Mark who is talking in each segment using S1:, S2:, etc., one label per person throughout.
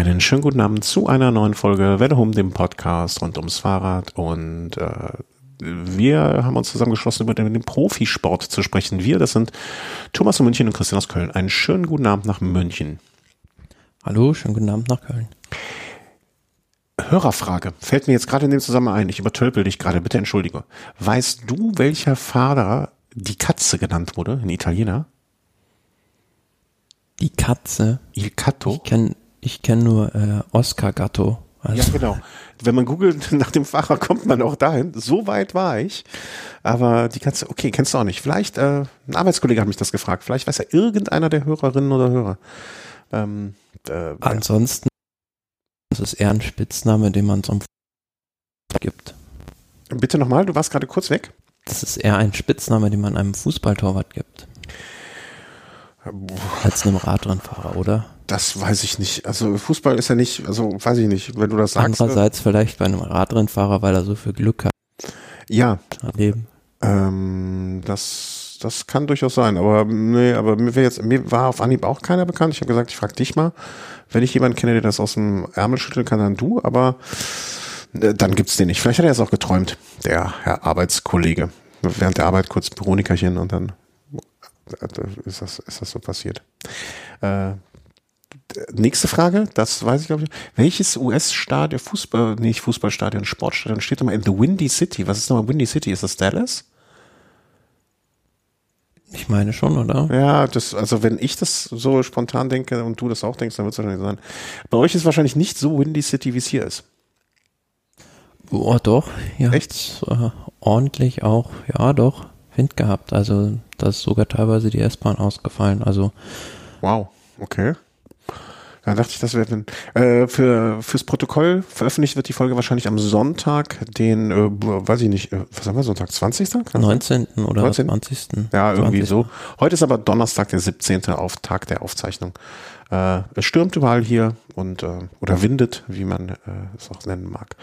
S1: Einen schönen guten Abend zu einer neuen Folge Welle um dem Podcast rund ums Fahrrad und äh, wir haben uns zusammengeschlossen, über den, den Profisport zu sprechen. Wir, das sind Thomas aus München und Christian aus Köln. Einen schönen guten Abend nach München.
S2: Hallo, schönen guten Abend nach Köln.
S1: Hörerfrage. Fällt mir jetzt gerade in dem Zusammenhang ein. Ich übertölpel dich gerade. Bitte entschuldige. Weißt du, welcher Fahrer die Katze genannt wurde, in Italiener?
S2: Die Katze?
S1: Il Catto?
S2: Ich kenne ich kenn nur äh, Oscar Gatto.
S1: Also. Ja, genau. Wenn man googelt nach dem Fahrer, kommt man auch dahin. So weit war ich. Aber die Katze, okay, kennst du auch nicht. Vielleicht, äh, ein Arbeitskollege hat mich das gefragt. Vielleicht weiß ja irgendeiner der Hörerinnen oder Hörer. Ähm,
S2: äh, Ansonsten das ist eher ein Spitzname, den man so gibt.
S1: Bitte nochmal, du warst gerade kurz weg.
S2: Das ist eher ein Spitzname, den man einem Fußballtorwart gibt. Als einem Radrennfahrer, oder?
S1: Das weiß ich nicht. Also Fußball ist ja nicht, also weiß ich nicht, wenn du das sagst.
S2: Andererseits vielleicht bei einem Radrennfahrer, weil er so viel Glück hat.
S1: Ja. Leben. Ähm, das, das kann durchaus sein. Aber nee, aber mir, jetzt, mir war auf Anhieb auch keiner bekannt. Ich habe gesagt, ich frage dich mal. Wenn ich jemanden kenne, der das aus dem Ärmel schütteln kann, dann du. Aber äh, dann gibt's den nicht. Vielleicht hat er es auch geträumt, der Herr Arbeitskollege. Während der Arbeit kurz Büronikerchen und dann äh, ist das, ist das so passiert. Äh, nächste Frage, das weiß ich glaube ich. Welches US-Stadion, Fußball, nicht Fußballstadion, Sportstadion steht nochmal in The Windy City? Was ist nochmal Windy City? Ist das Dallas?
S2: Ich meine schon, oder?
S1: Ja, das, also wenn ich das so spontan denke und du das auch denkst, dann wird es wahrscheinlich sein. Bei euch ist wahrscheinlich nicht so Windy City, wie es hier ist.
S2: Oh, doch. Ja, Echt? Äh, ordentlich auch, ja, doch, Wind gehabt. Also, da ist sogar teilweise die S-Bahn ausgefallen. Also.
S1: Wow, okay. Da dachte ich, das wäre äh, für fürs Protokoll veröffentlicht wird die Folge wahrscheinlich am Sonntag, den äh, weiß ich nicht, äh, was haben wir Sonntag 20.
S2: Kann 19. oder 19? 20.
S1: Ja, irgendwie 20. so. Heute ist aber Donnerstag der 17. auf Tag der Aufzeichnung. Äh, es stürmt überall hier und äh, oder windet, wie man äh, es auch nennen mag.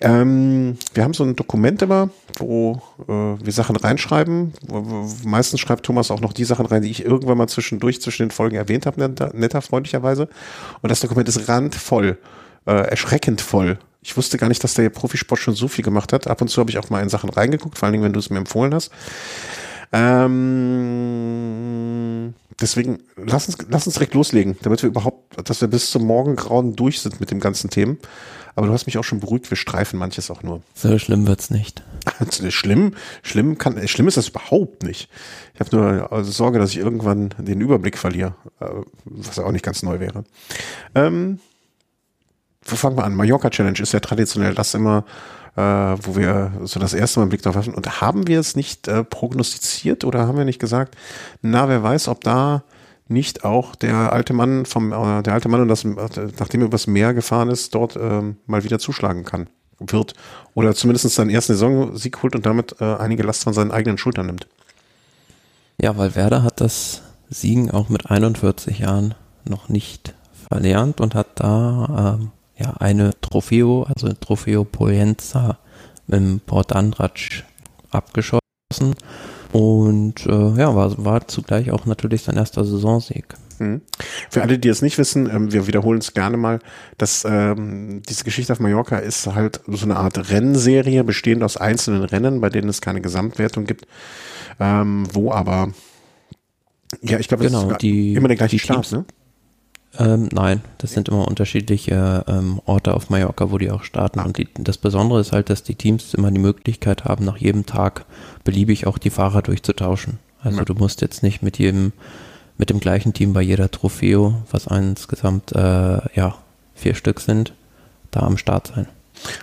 S1: Ähm, wir haben so ein Dokument immer, wo äh, wir Sachen reinschreiben. Meistens schreibt Thomas auch noch die Sachen rein, die ich irgendwann mal zwischendurch zwischen den Folgen erwähnt habe, netter, netter freundlicherweise. Und das Dokument ist randvoll, äh, erschreckend voll. Ich wusste gar nicht, dass der Profisport schon so viel gemacht hat. Ab und zu habe ich auch mal in Sachen reingeguckt, vor allen Dingen, wenn du es mir empfohlen hast. Ähm, deswegen, lass uns, lass uns direkt loslegen, damit wir überhaupt, dass wir bis zum Morgengrauen durch sind mit dem ganzen Themen. Aber du hast mich auch schon beruhigt, wir streifen manches auch nur.
S2: So schlimm wird's nicht.
S1: schlimm, schlimm kann, schlimm ist das überhaupt nicht. Ich habe nur also Sorge, dass ich irgendwann den Überblick verliere, äh, was auch nicht ganz neu wäre. Ähm, wo fangen wir an? Mallorca Challenge ist ja traditionell das immer, äh, wo wir so das erste Mal einen Blick drauf werfen. Und haben wir es nicht äh, prognostiziert oder haben wir nicht gesagt, na, wer weiß, ob da nicht auch der alte Mann vom, äh, der alte Mann und das, nachdem er übers Meer gefahren ist, dort äh, mal wieder zuschlagen kann, wird. Oder zumindest seinen ersten Saisonsieg holt und damit äh, einige Last von seinen eigenen Schultern nimmt.
S2: Ja, weil Werder hat das Siegen auch mit 41 Jahren noch nicht verlernt und hat da ähm, ja eine Trofeo, also Trofeo Poenza im Port Andratsch abgeschossen und äh, ja, war, war zugleich auch natürlich sein erster Saisonsieg.
S1: Mhm. Für alle, die es nicht wissen, ähm, wir wiederholen es gerne mal, dass ähm, diese Geschichte auf Mallorca ist halt so eine Art Rennserie, bestehend aus einzelnen Rennen, bei denen es keine Gesamtwertung gibt, ähm, wo aber ja, ich glaube,
S2: genau,
S1: ist
S2: die,
S1: immer der gleiche Start, ne?
S2: Ähm, nein, das sind immer unterschiedliche ähm, Orte auf Mallorca, wo die auch starten. Ah. Und die, das Besondere ist halt, dass die Teams immer die Möglichkeit haben, nach jedem Tag beliebig auch die Fahrer durchzutauschen. Also ja. du musst jetzt nicht mit jedem, mit dem gleichen Team bei jeder Trophäo, was insgesamt äh, ja vier Stück sind, da am Start sein.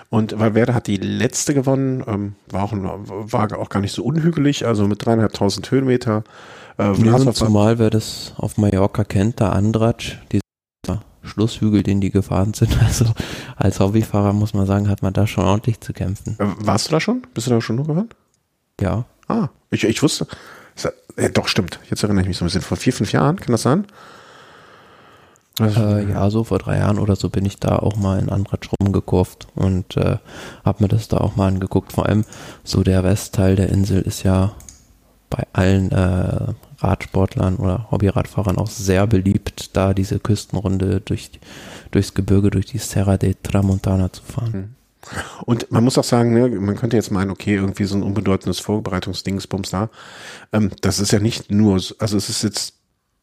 S1: Und Valverde hat die letzte gewonnen, ähm, war, auch, war auch gar nicht so unhügelig, also mit dreieinhalbtausend Höhenmeter.
S2: Äh, ja, zumal wer das auf Mallorca kennt, der Andratsch, dieser Schlusshügel, den die gefahren sind. Also als Hobbyfahrer muss man sagen, hat man da schon ordentlich zu kämpfen.
S1: Äh, warst du da schon? Bist du da schon nur gefahren?
S2: Ja.
S1: Ah, ich, ich wusste. Ja, doch, stimmt. Jetzt erinnere ich mich so ein bisschen. Vor vier, fünf Jahren, kann das sein?
S2: Äh, ja, so vor drei Jahren oder so bin ich da auch mal in Andratsch rumgekurft und äh, habe mir das da auch mal angeguckt. Vor allem so der Westteil der Insel ist ja bei allen äh, Radsportlern oder Hobbyradfahrern auch sehr beliebt, da diese Küstenrunde durch, durchs Gebirge, durch die Serra de Tramontana zu fahren. Mhm.
S1: Und man muss auch sagen, ne, man könnte jetzt meinen, okay, irgendwie so ein unbedeutendes Vorbereitungsdingsbums da. Ähm, das ist ja nicht nur, also es ist jetzt,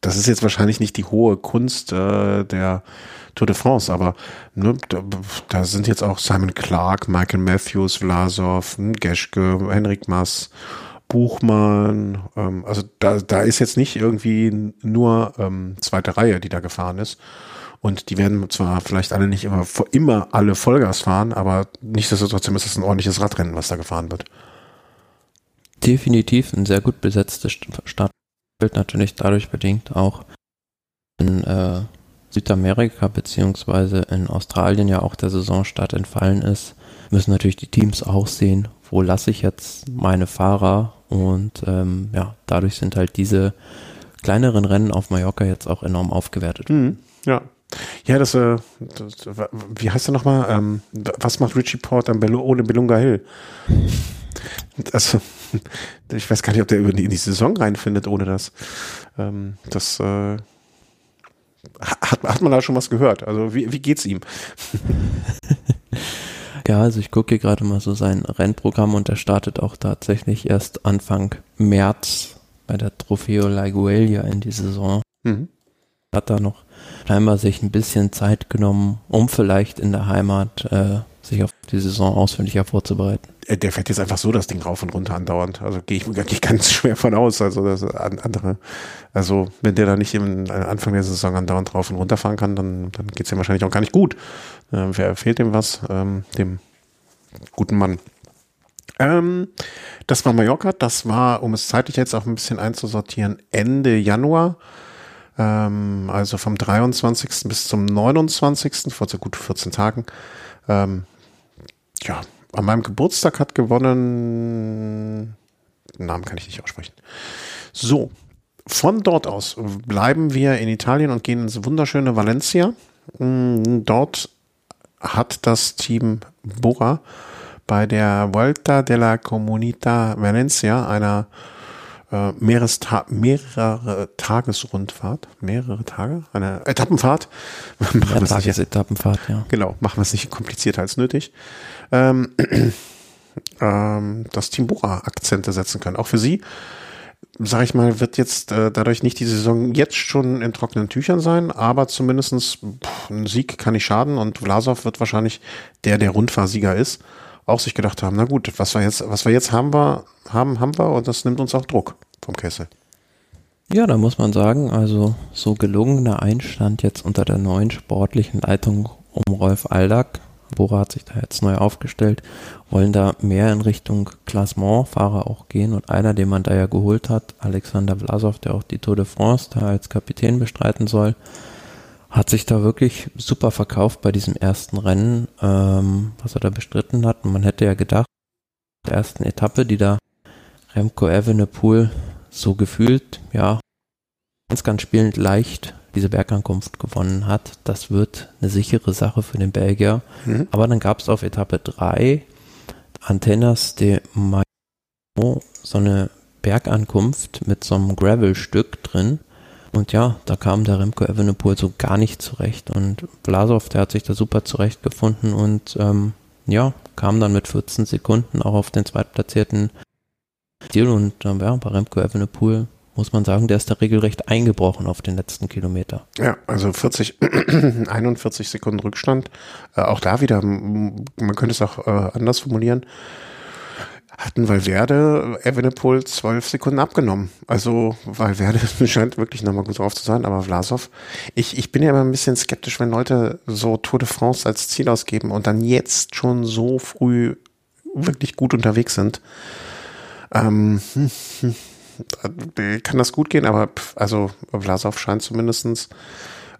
S1: das ist jetzt wahrscheinlich nicht die hohe Kunst äh, der Tour de France, aber ne, da, da, sind jetzt auch Simon Clark, Michael Matthews, Vlasov, hm, Geschke, Henrik Mass, Buchmann, ähm, also da, da ist jetzt nicht irgendwie nur ähm, zweite Reihe, die da gefahren ist. Und die werden zwar vielleicht alle nicht immer, immer alle Vollgas fahren, aber nichtsdestotrotz ist es ein ordentliches Radrennen, was da gefahren wird.
S2: Definitiv ein sehr gut besetztes Startbild, natürlich dadurch bedingt auch in äh, Südamerika beziehungsweise in Australien ja auch der Saisonstart entfallen ist, müssen natürlich die Teams auch sehen, wo lasse ich jetzt meine Fahrer und ähm, ja, dadurch sind halt diese kleineren Rennen auf Mallorca jetzt auch enorm aufgewertet.
S1: Mhm. Ja, ja, das, äh, das wie heißt er nochmal? Ähm, was macht Richie Port am Belu ohne Belunga Hill? Also, ich weiß gar nicht, ob der in die, in die Saison reinfindet ohne das. Ähm, das äh, hat, hat man da schon was gehört? Also, wie, wie geht's ihm?
S2: Ja, also ich gucke hier gerade mal so sein Rennprogramm und er startet auch tatsächlich erst Anfang März bei der Trofeo Laiguelia in die Saison. Mhm. Hat da noch scheinbar sich ein bisschen Zeit genommen, um vielleicht in der Heimat äh, sich auf die Saison ausführlicher vorzubereiten.
S1: Äh, der fährt jetzt einfach so das Ding rauf und runter andauernd. Also gehe ich, geh ich ganz schwer von aus. Also das andere, also wenn der da nicht im Anfang der Saison andauernd rauf und runter fahren kann, dann, dann geht es ihm wahrscheinlich auch gar nicht gut. Äh, wer fehlt dem was? Ähm, dem guten Mann. Ähm, das war Mallorca. Das war, um es zeitlich jetzt auch ein bisschen einzusortieren, Ende Januar. Ähm, also vom 23. bis zum 29. vor so gut 14 Tagen. Ähm, ja, an meinem Geburtstag hat gewonnen. Namen kann ich nicht aussprechen. So, von dort aus bleiben wir in Italien und gehen ins wunderschöne Valencia. Mm, dort hat das Team Bora bei der Vuelta della Comunità Valencia, einer äh, Mehresta mehrere Tagesrundfahrt, mehrere Tage, eine Etappenfahrt.
S2: Ja, Tagesetappenfahrt, ja.
S1: Genau, machen wir es nicht komplizierter als nötig. Ähm, ähm, das Team Bora Akzente setzen können. Auch für sie, sage ich mal, wird jetzt äh, dadurch nicht die Saison jetzt schon in trockenen Tüchern sein, aber zumindestens ein Sieg kann nicht schaden und Vlasov wird wahrscheinlich der, der Rundfahrsieger ist auch sich gedacht haben, na gut, was wir jetzt, was wir jetzt haben, wir, haben, haben wir und das nimmt uns auch Druck vom Kessel.
S2: Ja, da muss man sagen, also so gelungener Einstand jetzt unter der neuen sportlichen Leitung um Rolf Aldag. Bora hat sich da jetzt neu aufgestellt, wollen da mehr in Richtung Klassementfahrer auch gehen und einer, den man da ja geholt hat, Alexander Vlasov, der auch die Tour de France da als Kapitän bestreiten soll, hat sich da wirklich super verkauft bei diesem ersten Rennen, ähm, was er da bestritten hat. Und man hätte ja gedacht, der ersten Etappe, die da Remco Evenepoel so gefühlt, ja, ganz, ganz spielend leicht diese Bergankunft gewonnen hat. Das wird eine sichere Sache für den Belgier. Mhm. Aber dann gab es auf Etappe 3 Antennas de Mayo so eine Bergankunft mit so einem Gravelstück drin und ja, da kam der Remco Evenepoel so gar nicht zurecht. Und Blasov, der hat sich da super zurechtgefunden und ähm, ja, kam dann mit 14 Sekunden auch auf den zweitplatzierten Ziel. Und äh, ja, bei Remco Evenepoel muss man sagen, der ist da regelrecht eingebrochen auf den letzten Kilometer.
S1: Ja, also 40, 41 Sekunden Rückstand. Äh, auch da wieder, man könnte es auch äh, anders formulieren hatten Valverde Evenepoel zwölf Sekunden abgenommen. Also Valverde scheint wirklich nochmal gut drauf zu sein, aber Vlasov, ich, ich bin ja immer ein bisschen skeptisch, wenn Leute so Tour de France als Ziel ausgeben und dann jetzt schon so früh wirklich gut unterwegs sind. Ähm, hm, hm, kann das gut gehen, aber also Vlasov scheint zumindestens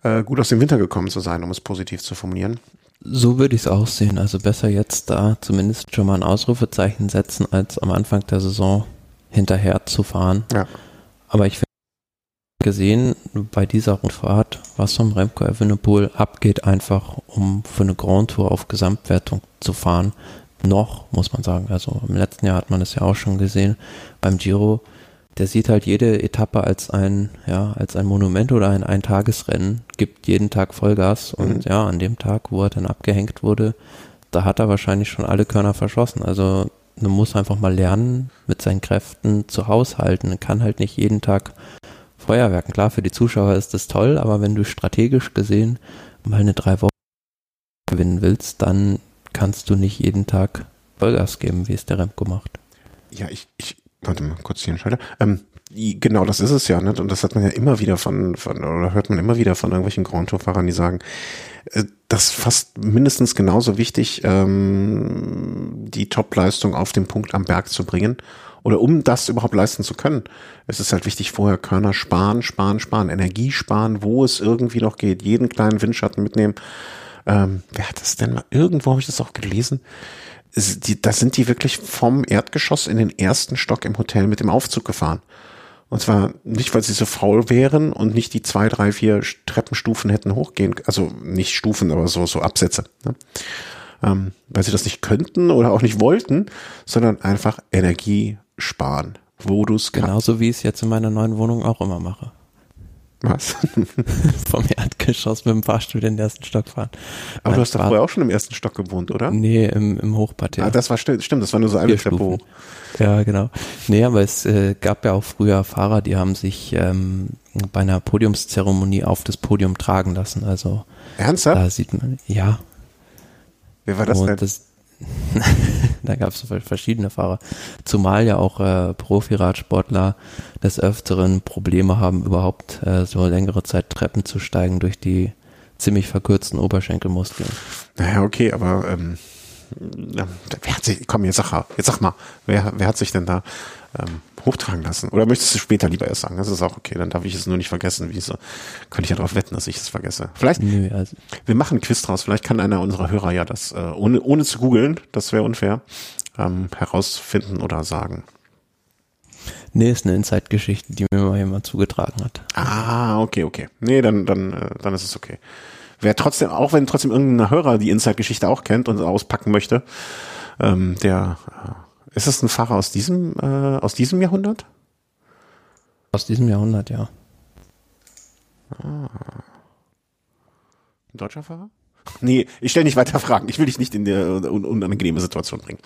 S1: äh, gut aus dem Winter gekommen zu sein, um es positiv zu formulieren.
S2: So würde ich es auch sehen. Also besser jetzt da zumindest schon mal ein Ausrufezeichen setzen, als am Anfang der Saison hinterher zu fahren. Ja. Aber ich finde gesehen bei dieser Rundfahrt, was vom Remco Evenepoel abgeht, einfach um für eine Grand Tour auf Gesamtwertung zu fahren. Noch, muss man sagen. Also im letzten Jahr hat man das ja auch schon gesehen. Beim Giro der sieht halt jede Etappe als ein, ja, als ein Monument oder ein Eintagesrennen, gibt jeden Tag Vollgas und mhm. ja, an dem Tag, wo er dann abgehängt wurde, da hat er wahrscheinlich schon alle Körner verschossen. Also man muss einfach mal lernen, mit seinen Kräften zu haushalten. Man kann halt nicht jeden Tag Feuerwerken. Klar, für die Zuschauer ist das toll, aber wenn du strategisch gesehen mal eine drei Wochen gewinnen willst, dann kannst du nicht jeden Tag Vollgas geben, wie es der Remco macht.
S1: Ja, ich, ich warte mal, kurz hier Schalter. Ähm, genau, das ist es ja, ne? Und das hat man ja immer wieder von, von oder hört man immer wieder von irgendwelchen Grand Tour-Fahrern, die sagen, äh, das ist fast mindestens genauso wichtig, ähm, die Top-Leistung auf den Punkt am Berg zu bringen. Oder um das überhaupt leisten zu können. Es ist halt wichtig, vorher Körner sparen, sparen, sparen, Energie sparen, wo es irgendwie noch geht, jeden kleinen Windschatten mitnehmen. Ähm, wer hat das denn mal? Irgendwo habe ich das auch gelesen die, da sind die wirklich vom Erdgeschoss in den ersten Stock im Hotel mit dem Aufzug gefahren. Und zwar nicht, weil sie so faul wären und nicht die zwei, drei, vier Treppenstufen hätten hochgehen, also nicht Stufen, aber so, so Absätze. Ne? Ähm, weil sie das nicht könnten oder auch nicht wollten, sondern einfach Energie sparen, wo du es.
S2: Genauso wie ich es jetzt in meiner neuen Wohnung auch immer mache.
S1: Was?
S2: Vom Erdgeschoss mit dem Fahrstuhl den ersten Stock fahren.
S1: Aber Nein, du hast doch vorher auch schon im ersten Stock gewohnt, oder?
S2: Nee, im, im Hochparterre.
S1: Ah, das war stimmt, das war nur so eine Treppe hoch.
S2: Ja, genau. Nee, aber es äh, gab ja auch früher Fahrer, die haben sich ähm, bei einer Podiumszeremonie auf das Podium tragen lassen. Also
S1: Ernsthaft?
S2: Da sieht man, ja.
S1: Wer war das Und denn? Das,
S2: da gab es verschiedene Fahrer. Zumal ja auch äh, Profiradsportler des Öfteren Probleme haben, überhaupt äh, so längere Zeit Treppen zu steigen durch die ziemlich verkürzten Oberschenkelmuskeln.
S1: Naja, okay, aber ähm, wer hat sich, komm, jetzt sag, jetzt sag mal, wer, wer hat sich denn da ähm, hochtragen lassen? Oder möchtest du später lieber erst sagen? Das ist auch okay, dann darf ich es nur nicht vergessen. Wie so, könnte ich ja darauf wetten, dass ich es vergesse. Vielleicht, Nö, also. wir machen einen Quiz draus. Vielleicht kann einer unserer Hörer ja das, äh, ohne, ohne zu googeln, das wäre unfair, ähm, herausfinden oder sagen.
S2: Nee, ist eine Inside-Geschichte, die mir mal jemand zugetragen hat.
S1: Ah, okay, okay. Nee, dann, dann, äh, dann ist es okay. Wer trotzdem, auch wenn trotzdem irgendein Hörer die Inside-Geschichte auch kennt und auspacken möchte, ähm, der äh, ist das ein Fahrer aus diesem, äh, aus diesem Jahrhundert?
S2: Aus diesem Jahrhundert, ja.
S1: Ah. Ein deutscher Fahrer? Nee, ich stelle nicht weiter Fragen. Ich will dich nicht in die un unangenehme Situation bringen.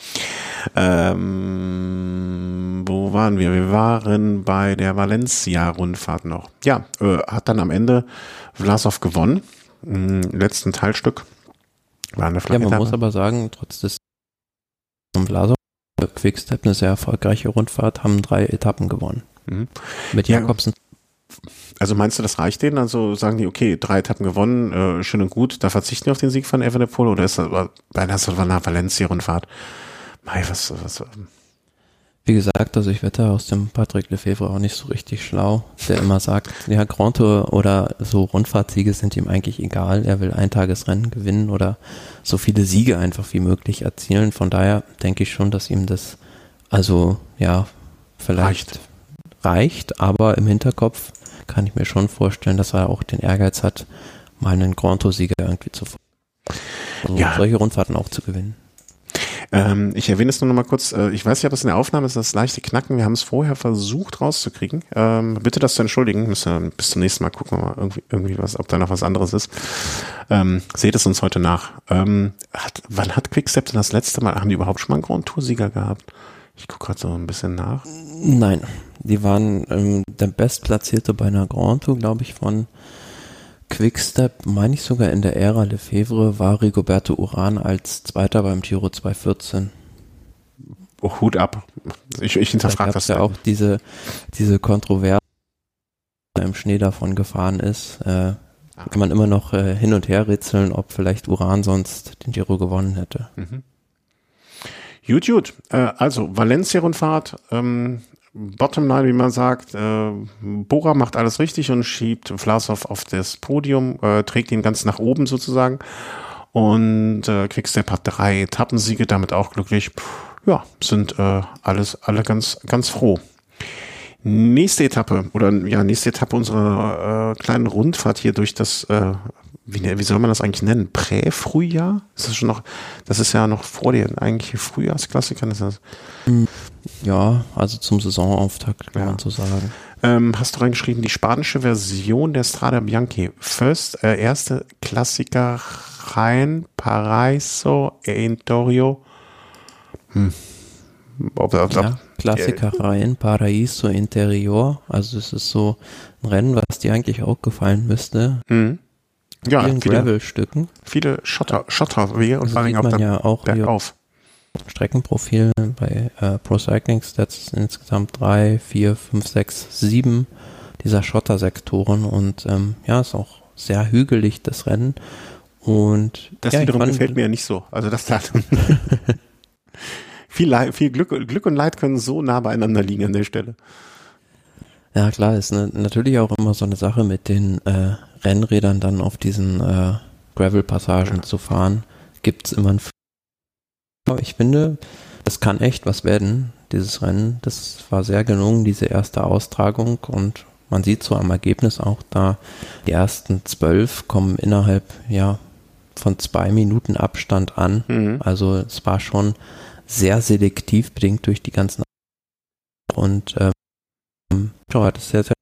S1: Ähm, wo waren wir? Wir waren bei der Valencia-Rundfahrt noch. Ja, äh, hat dann am Ende Vlasov gewonnen. Im letzten Teilstück.
S2: War eine ja, man muss aber sagen, trotz des Vlasov Quickstep eine sehr erfolgreiche Rundfahrt, haben drei Etappen gewonnen. Mhm. Mit Jakobsen.
S1: Also meinst du, das reicht denen? Also sagen die, okay, drei Etappen gewonnen, äh, schön und gut, da verzichten wir auf den Sieg von Evenepoel oder ist das bei einer Valencia-Rundfahrt? Mei, was, was,
S2: wie gesagt, also ich wette aus dem Patrick Lefebvre auch nicht so richtig schlau, der immer sagt, ja, Grand Tour oder so Rundfahrtsiege sind ihm eigentlich egal. Er will Eintagesrennen gewinnen oder so viele Siege einfach wie möglich erzielen. Von daher denke ich schon, dass ihm das also ja vielleicht reicht, reicht aber im Hinterkopf kann ich mir schon vorstellen, dass er auch den Ehrgeiz hat, mal einen Grand Tour-Sieger irgendwie zu also ja. solche Rundfahrten auch zu gewinnen.
S1: Ähm, ich erwähne es nur noch mal kurz. Äh, ich weiß nicht, ob das in der Aufnahme ist, das leichte Knacken. Wir haben es vorher versucht rauszukriegen. Ähm, bitte das zu entschuldigen. Müssen bis zum nächsten Mal gucken wir mal irgendwie, irgendwie was, ob da noch was anderes ist. Ähm, seht es uns heute nach. Ähm, hat, wann hat Quickstep denn das letzte Mal, haben die überhaupt schon mal einen Grand Tour-Sieger gehabt? Ich gucke gerade so ein bisschen nach.
S2: Nein, die waren ähm, der Bestplatzierte bei einer Grand Tour, glaube ich, von Quickstep, meine ich sogar in der Ära Lefebvre, war Rigoberto Uran als Zweiter beim Giro 214.
S1: Oh, Hut ab. Ich, ich hinterfrage
S2: da das. ja auch diese, diese Kontroverse im Schnee davon gefahren ist. Äh, kann man immer noch äh, hin und her rätseln, ob vielleicht Uran sonst den Giro gewonnen hätte. Mhm.
S1: Gut, gut. Äh, also Valencia-Rundfahrt, ähm, Bottomline, wie man sagt, äh, Bora macht alles richtig und schiebt Vlasov auf das Podium, äh, trägt ihn ganz nach oben sozusagen. Und äh, Quickstep hat drei Etappensiege, damit auch glücklich. Ja, sind äh, alles alle ganz ganz froh. Nächste Etappe oder ja, nächste Etappe unserer äh, kleinen Rundfahrt hier durch das, äh, wie, wie soll man das eigentlich nennen? Prä-Frühjahr? Ist das schon noch, das ist ja noch vor den eigentlichen Frühjahrsklassiker. Ist das?
S2: Ja, also zum Saisonauftakt kann ja. man so sagen.
S1: Ähm, hast du reingeschrieben, die spanische Version der Strada Bianchi. First, äh, erste Klassiker rein, Paraiso, Entorio. Hm.
S2: Ob, ob, ja, Klassikereien, Paraíso Interior. Also es ist so ein Rennen, was dir eigentlich auch gefallen müsste. Mhm.
S1: Ja, vielen Gravel-Stücken. Viele Schotter, Schotterwege und
S2: vor allem auch ja auch bergauf. Streckenprofil bei äh, Pro Cycling Stats insgesamt drei, vier, fünf, sechs, sieben dieser Schottersektoren und ähm, ja, ist auch sehr hügelig das Rennen und
S1: das
S2: ja,
S1: wiederum gefällt mir ja nicht so. Also das da viel, Leid, viel Glück, Glück und Leid können so nah beieinander liegen an der Stelle.
S2: Ja, klar, ist ne, natürlich auch immer so eine Sache mit den äh, Rennrädern dann auf diesen äh, Gravel-Passagen ja. zu fahren. Gibt es immer ein ich finde, es kann echt was werden, dieses Rennen. Das war sehr gelungen, diese erste Austragung und man sieht so am Ergebnis auch da, die ersten zwölf kommen innerhalb, ja, von zwei Minuten Abstand an. Mhm. Also es war schon sehr selektiv bedingt durch die ganzen und ähm, ja, das ist sehr, sehr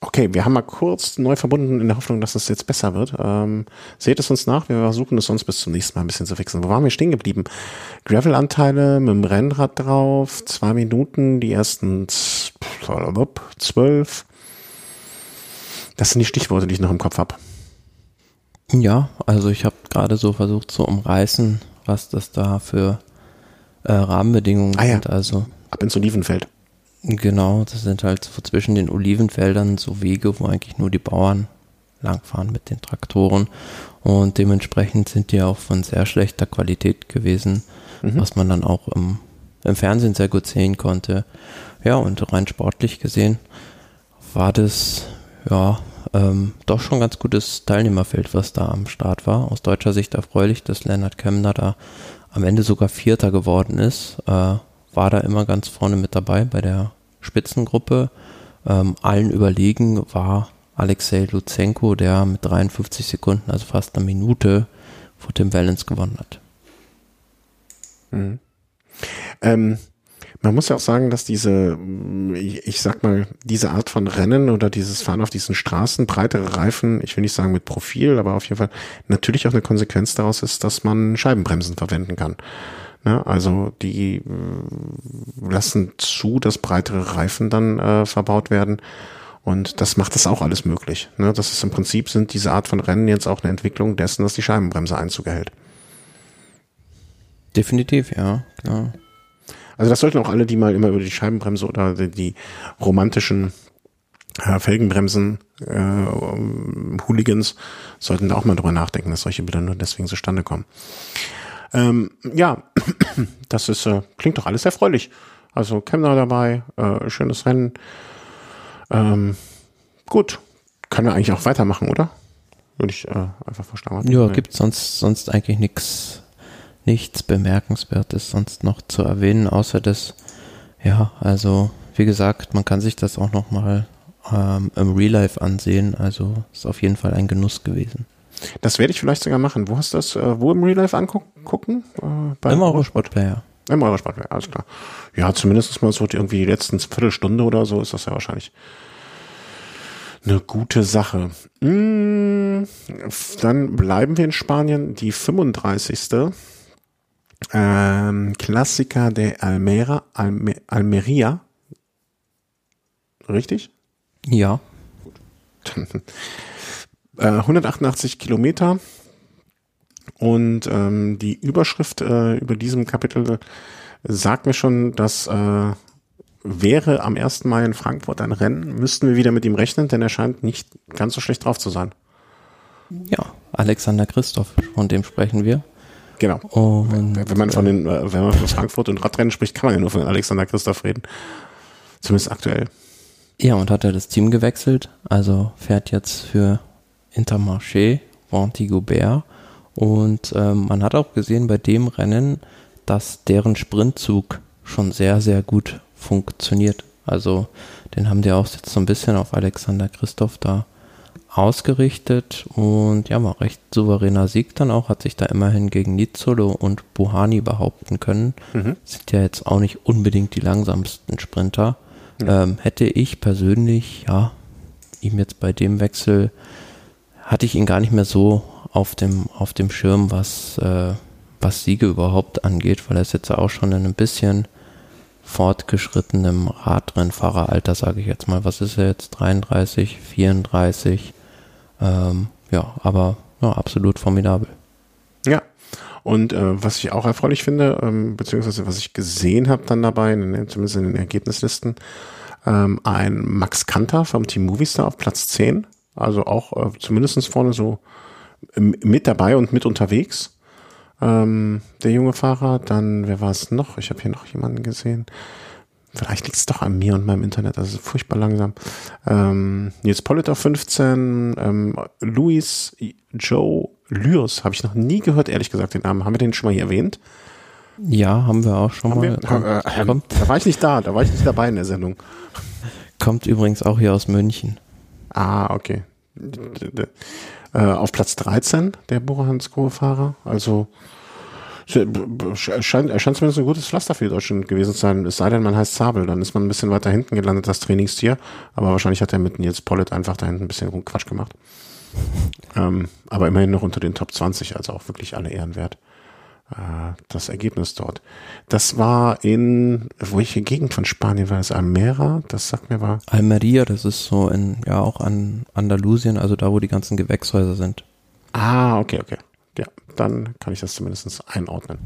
S1: Okay, wir haben mal kurz neu verbunden in der Hoffnung, dass es jetzt besser wird. Ähm, seht es uns nach, wir versuchen es sonst bis zum nächsten Mal ein bisschen zu fixen. Wo waren wir stehen geblieben? Gravel-Anteile mit dem Rennrad drauf, zwei Minuten, die ersten zwölf. Das sind die Stichworte, die ich noch im Kopf habe.
S2: Ja, also ich habe gerade so versucht zu umreißen, was das da für äh, Rahmenbedingungen
S1: ah, ja. sind. Also ab ins Olivenfeld.
S2: Genau, das sind halt so zwischen den Olivenfeldern so Wege, wo eigentlich nur die Bauern langfahren mit den Traktoren. Und dementsprechend sind die auch von sehr schlechter Qualität gewesen, mhm. was man dann auch im, im Fernsehen sehr gut sehen konnte. Ja, und rein sportlich gesehen war das ja ähm, doch schon ganz gutes Teilnehmerfeld, was da am Start war. Aus deutscher Sicht erfreulich, dass Leonard Kemner da am Ende sogar Vierter geworden ist. Äh, war da immer ganz vorne mit dabei bei der Spitzengruppe. Ähm, allen überlegen war Alexei Luzenko, der mit 53 Sekunden, also fast eine Minute, vor Tim Wellens gewonnen hat.
S1: Mhm. Ähm, man muss ja auch sagen, dass diese, ich sag mal, diese Art von Rennen oder dieses Fahren auf diesen Straßen, breitere Reifen, ich will nicht sagen mit Profil, aber auf jeden Fall natürlich auch eine Konsequenz daraus ist, dass man Scheibenbremsen verwenden kann. Ne? Also die äh, lassen zu, dass breitere Reifen dann äh, verbaut werden. Und das macht das auch alles möglich. Ne? Das ist im Prinzip sind diese Art von Rennen jetzt auch eine Entwicklung dessen, dass die Scheibenbremse Einzug erhält.
S2: Definitiv, ja.
S1: ja. Also das sollten auch alle, die mal immer über die Scheibenbremse oder die, die romantischen äh, Felgenbremsen äh, Hooligans sollten da auch mal drüber nachdenken, dass solche Bilder nur deswegen zustande kommen. Ähm, ja, das ist, äh, klingt doch alles erfreulich. Also Kemner dabei, äh, schönes Rennen. Ähm, gut, können wir eigentlich auch weitermachen, oder? Würde ich äh, einfach verstanden.
S2: Ja, nee. gibt sonst sonst eigentlich nichts nichts bemerkenswertes sonst noch zu erwähnen, außer dass ja, also wie gesagt, man kann sich das auch noch mal ähm, im Real Life ansehen. Also ist auf jeden Fall ein Genuss gewesen.
S1: Das werde ich vielleicht sogar machen. Wo hast du das, äh, wo im Real Life angucken?
S2: Äh, Im Eurosport-Player.
S1: Im Eurosport-Player, alles klar. Ja, zumindest mal so irgendwie die letzten Viertelstunde oder so ist das ja wahrscheinlich eine gute Sache. Mm, dann bleiben wir in Spanien. Die 35. Ähm, Klassiker der Almera, Alme, Almeria. Richtig?
S2: Ja.
S1: Gut. Dann 188 äh, Kilometer. Und ähm, die Überschrift äh, über diesem Kapitel sagt mir schon, dass äh, wäre am 1. Mai in Frankfurt ein Rennen, müssten wir wieder mit ihm rechnen, denn er scheint nicht ganz so schlecht drauf zu sein.
S2: Ja, Alexander Christoph, von dem sprechen wir.
S1: Genau. Und, wenn man von den, äh, wenn man von Frankfurt und Radrennen spricht, kann man ja nur von Alexander Christoph reden. Zumindest aktuell.
S2: Ja, und hat er das Team gewechselt, also fährt jetzt für Intermarché, Vantigobert. Und ähm, man hat auch gesehen bei dem Rennen, dass deren Sprintzug schon sehr, sehr gut funktioniert. Also den haben die auch jetzt so ein bisschen auf Alexander Christoph da ausgerichtet und ja, war recht souveräner Sieg dann auch, hat sich da immerhin gegen Nizzolo und Buhani behaupten können. Mhm. Sind ja jetzt auch nicht unbedingt die langsamsten Sprinter. Ja. Ähm, hätte ich persönlich, ja, ihm jetzt bei dem Wechsel, hatte ich ihn gar nicht mehr so auf dem, auf dem Schirm, was, äh, was Siege überhaupt angeht, weil er ist jetzt auch schon in ein bisschen fortgeschrittenem Radrennfahreralter, sage ich jetzt mal. Was ist er jetzt? 33, 34? Ähm, ja, aber ja, absolut formidabel.
S1: Ja. Und äh, was ich auch erfreulich finde, ähm, beziehungsweise was ich gesehen habe dann dabei, in, zumindest in den Ergebnislisten, ähm, ein Max Kanter vom Team Movistar auf Platz 10. Also auch äh, zumindest vorne so mit dabei und mit unterwegs. Ähm, der junge Fahrer. Dann, wer war es noch? Ich habe hier noch jemanden gesehen. Vielleicht liegt es doch an mir und meinem Internet, das ist furchtbar langsam. Ähm, Nils Pollitt auf 15, ähm, Luis Joe Lyrs, habe ich noch nie gehört, ehrlich gesagt, den Namen. Haben wir den schon mal hier erwähnt?
S2: Ja, haben wir auch schon haben mal.
S1: Wir, äh, äh, da war ich nicht da, da war ich nicht dabei in der Sendung.
S2: Kommt übrigens auch hier aus München.
S1: Ah, okay. Äh, auf Platz 13 der Bora-Hansgrohe-Fahrer. Also scheint, scheint zumindest ein gutes Pflaster für Deutschland gewesen zu sein. Es sei denn, man heißt Zabel, dann ist man ein bisschen weiter hinten gelandet, das Trainingstier. Aber wahrscheinlich hat er mit Nils Pollitt einfach da hinten ein bisschen Quatsch gemacht. ähm, aber immerhin noch unter den Top 20, also auch wirklich alle Ehren wert. Äh, das Ergebnis dort. Das war in, welche Gegend von Spanien war es? Almera? Das sagt mir war.
S2: Almeria, das ist so in, ja, auch an Andalusien, also da, wo die ganzen Gewächshäuser sind.
S1: Ah, okay, okay. Ja, dann kann ich das zumindest einordnen.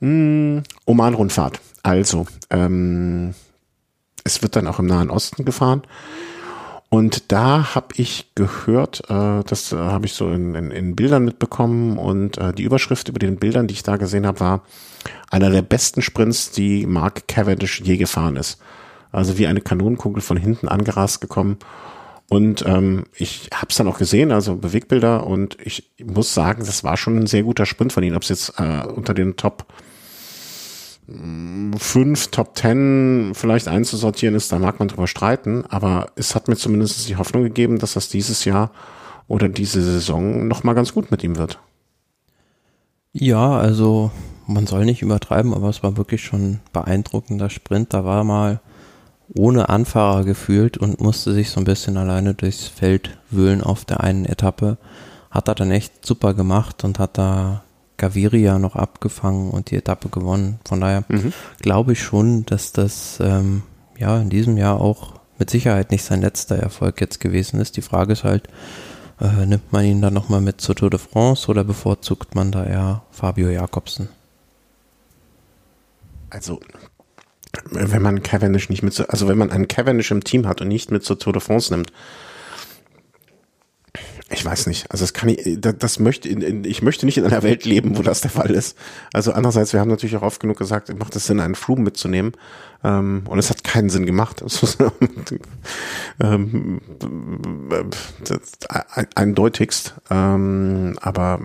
S1: Mm, Oman-Rundfahrt. Also, ähm, es wird dann auch im Nahen Osten gefahren. Und da habe ich gehört, äh, das äh, habe ich so in, in, in, Bildern mitbekommen und äh, die Überschrift über den Bildern, die ich da gesehen habe, war einer der besten Sprints, die Mark Cavendish je gefahren ist. Also wie eine Kanonenkugel von hinten angerast gekommen. Und ähm, ich habe es dann auch gesehen, also Bewegbilder, und ich muss sagen, das war schon ein sehr guter Sprint von ihm. Ob es jetzt äh, unter den Top fünf Top Ten vielleicht einzusortieren ist, da mag man drüber streiten, aber es hat mir zumindest die Hoffnung gegeben, dass das dieses Jahr oder diese Saison nochmal ganz gut mit ihm wird.
S2: Ja, also man soll nicht übertreiben, aber es war wirklich schon beeindruckender Sprint. Da war mal ohne Anfahrer gefühlt und musste sich so ein bisschen alleine durchs Feld wühlen auf der einen Etappe. Hat er dann echt super gemacht und hat da Gaviria noch abgefangen und die Etappe gewonnen. Von daher mhm. glaube ich schon, dass das ähm, ja in diesem Jahr auch mit Sicherheit nicht sein letzter Erfolg jetzt gewesen ist. Die Frage ist halt, äh, nimmt man ihn dann nochmal mit zur Tour de France oder bevorzugt man da eher Fabio Jakobsen?
S1: Also, wenn man Cavendish nicht mit, also wenn man einen Cavendish im Team hat und nicht mit zur Tour de France nimmt, ich weiß nicht. Also das kann ich, das möchte, ich möchte nicht in einer Welt leben, wo das der Fall ist. Also andererseits, wir haben natürlich auch oft genug gesagt, macht es Sinn, einen Flum mitzunehmen. Ähm, und es hat keinen Sinn gemacht. ähm, eindeutigst. Ähm, aber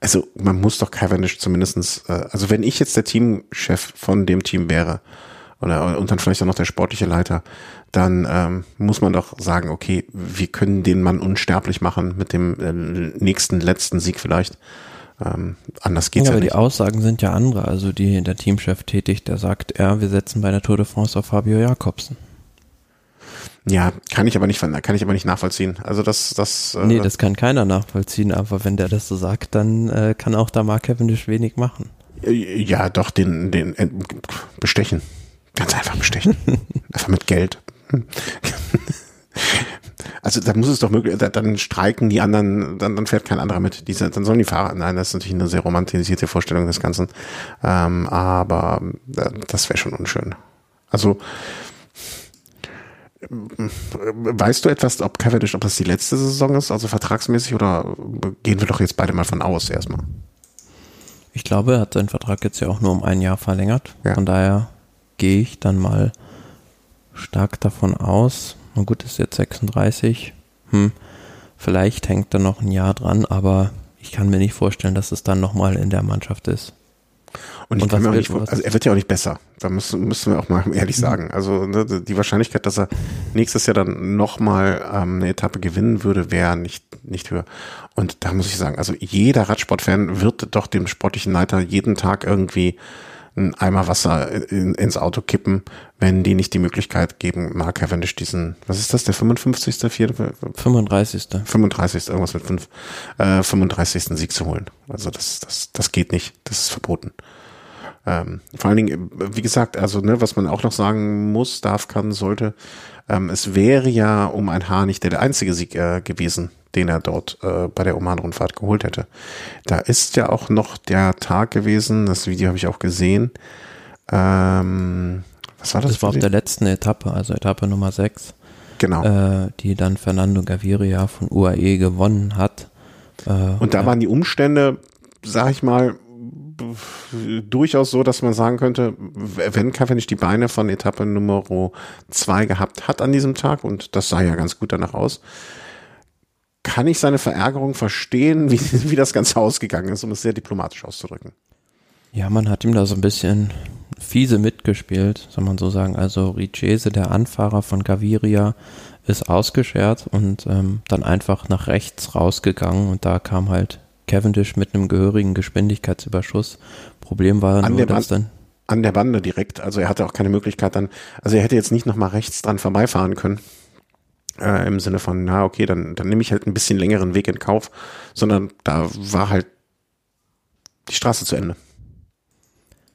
S1: also man muss doch Cavendish zumindestens, äh, also wenn ich jetzt der Teamchef von dem Team wäre, oder und dann vielleicht auch noch der sportliche Leiter, dann ähm, muss man doch sagen, okay, wir können den Mann unsterblich machen mit dem äh, nächsten, letzten Sieg vielleicht. Ähm, anders geht's ja, ja aber
S2: nicht. die Aussagen sind ja andere. Also die, der Teamchef tätigt, der sagt, ja, wir setzen bei der Tour de France auf Fabio Jakobsen.
S1: Ja, kann ich aber nicht, kann ich aber nicht nachvollziehen. Also das, das.
S2: Äh, nee, das kann keiner nachvollziehen, aber wenn der das so sagt, dann äh, kann auch da Mark Cavendish wenig machen.
S1: Ja, doch, den, den äh, bestechen. Ganz einfach bestechen. einfach mit Geld. Also da muss es doch möglich, dann streiken die anderen, dann, dann fährt kein anderer mit. Diese, dann sollen die Fahrer, nein, das ist natürlich eine sehr romantisierte Vorstellung des Ganzen. Ähm, aber äh, das wäre schon unschön. Also weißt du etwas, ob Cavendish, ob das die letzte Saison ist, also vertragsmäßig, oder gehen wir doch jetzt beide mal von aus erstmal?
S2: Ich glaube, er hat seinen Vertrag jetzt ja auch nur um ein Jahr verlängert. Ja. Von daher gehe ich dann mal stark davon aus. Na gut, ist jetzt 36. Hm, vielleicht hängt da noch ein Jahr dran, aber ich kann mir nicht vorstellen, dass es dann nochmal in der Mannschaft ist.
S1: Und, ich
S2: Und was
S1: mir auch nicht, also er wird ja auch nicht besser. Da müssen, müssen wir auch mal ehrlich sagen. Also ne, die Wahrscheinlichkeit, dass er nächstes Jahr dann nochmal ähm, eine Etappe gewinnen würde, wäre nicht, nicht höher. Und da muss ich sagen, also jeder Radsportfan wird doch dem sportlichen Leiter jeden Tag irgendwie einen Eimer Wasser in, ins Auto kippen, wenn die nicht die Möglichkeit geben, Mark Cavendish diesen, was ist das, der 55. Vier,
S2: 35.
S1: 35. irgendwas mit fünf, äh, 35. Sieg zu holen. Also das, das, das geht nicht. Das ist verboten. Ähm, vor allen Dingen, wie gesagt, also ne, was man auch noch sagen muss, darf, kann, sollte, ähm, es wäre ja um ein Haar nicht der, einzige Sieg äh, gewesen, den er dort äh, bei der Oman-Rundfahrt geholt hätte. Da ist ja auch noch der Tag gewesen, das Video habe ich auch gesehen. Ähm, was war das?
S2: Das war auf der letzten Etappe, also Etappe Nummer 6,
S1: genau.
S2: äh, die dann Fernando Gaviria von UAE gewonnen hat. Äh,
S1: Und da waren die Umstände, sag ich mal, durchaus so, dass man sagen könnte, wenn Cavendish die Beine von Etappe Nummer zwei gehabt hat an diesem Tag, und das sah ja ganz gut danach aus, kann ich seine Verärgerung verstehen, wie, wie das Ganze ausgegangen ist, um es sehr diplomatisch auszudrücken.
S2: Ja, man hat ihm da so ein bisschen fiese mitgespielt, soll man so sagen. Also Richese, der Anfahrer von Gaviria, ist ausgeschert und ähm, dann einfach nach rechts rausgegangen und da kam halt Cavendish mit einem gehörigen Geschwindigkeitsüberschuss. Problem war
S1: An
S2: nur,
S1: der
S2: dass
S1: Band-
S2: dann
S1: An der Bande direkt, also er hatte auch keine Möglichkeit dann, also er hätte jetzt nicht nochmal rechts dran vorbeifahren können. Äh, Im Sinne von, na okay, dann, dann nehme ich halt ein bisschen längeren Weg in Kauf, sondern da war halt die Straße zu Ende.